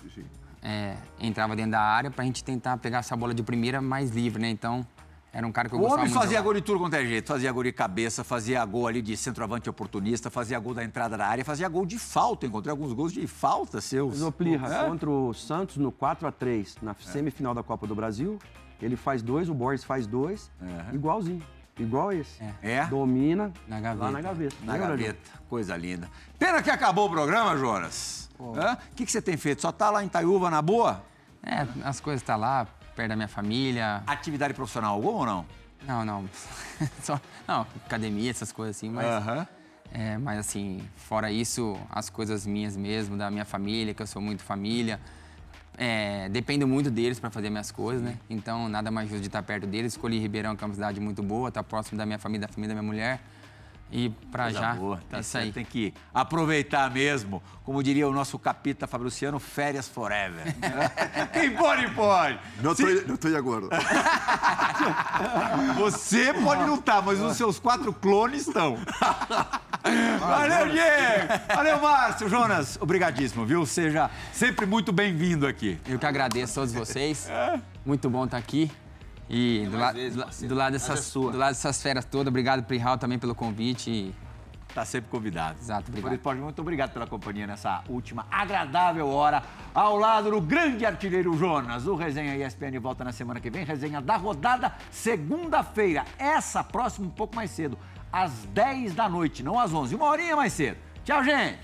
é, entrava dentro da área pra gente tentar pegar essa bola de primeira mais livre, né? Então, era um cara que eu O gostava homem muito. de fazia gol de tudo quanto é jeito. Fazia gol de cabeça, fazia gol ali de centroavante oportunista, fazia gol da entrada da área, fazia gol de falta. Encontrei alguns gols de falta seus. Zoplirra, É? contra o Santos no 4x3 na semifinal da Copa do Brasil. Ele faz dois, o Borges faz dois, igualzinho. Igual esse. É? Domina Na gaveta. lá na gaveta. Na Lembra, gaveta. Coisa linda. Pena que acabou o programa, Jonas. O que, que você tem feito? Só tá lá em Taiúva, na boa? É, as coisas tá lá, perto da minha família. Atividade profissional alguma ou não? Não, não. Só, não, academia, essas coisas assim, mas. Aham. É, mas assim, fora isso, as coisas minhas mesmo, da minha família, que eu sou muito família. É, dependo muito deles para fazer minhas coisas, né? Então, nada mais justo de estar perto deles. Escolhi Ribeirão, que é uma cidade muito boa, tá próximo da minha família, da família da minha mulher. E pra Coisa já, boa, tá é isso certo, aí. Tem que aproveitar mesmo. Como diria o nosso capita Fabriciano, férias forever. Quem pode, pode. No Se- estoy de acuerdo. Você pode não estar, mas os seus quatro clones estão. Valeu, Diego! Valeu, Márcio! Jonas, obrigadíssimo, viu? Seja sempre muito bem-vindo aqui. Eu que agradeço a todos vocês. Muito bom estar aqui. E do, la- do la- do lado dessas, do lado dessas feras todas, obrigado, Prihal, também pelo convite. E... Tá sempre convidado. Exato, obrigado. pode muito obrigado pela companhia nessa última agradável hora, ao lado do grande artilheiro Jonas. O Resenha ESPN volta na semana que vem. Resenha da rodada, segunda-feira. Essa próxima, um pouco mais cedo, às 10 da noite, não às 11. Uma horinha mais cedo. Tchau, gente!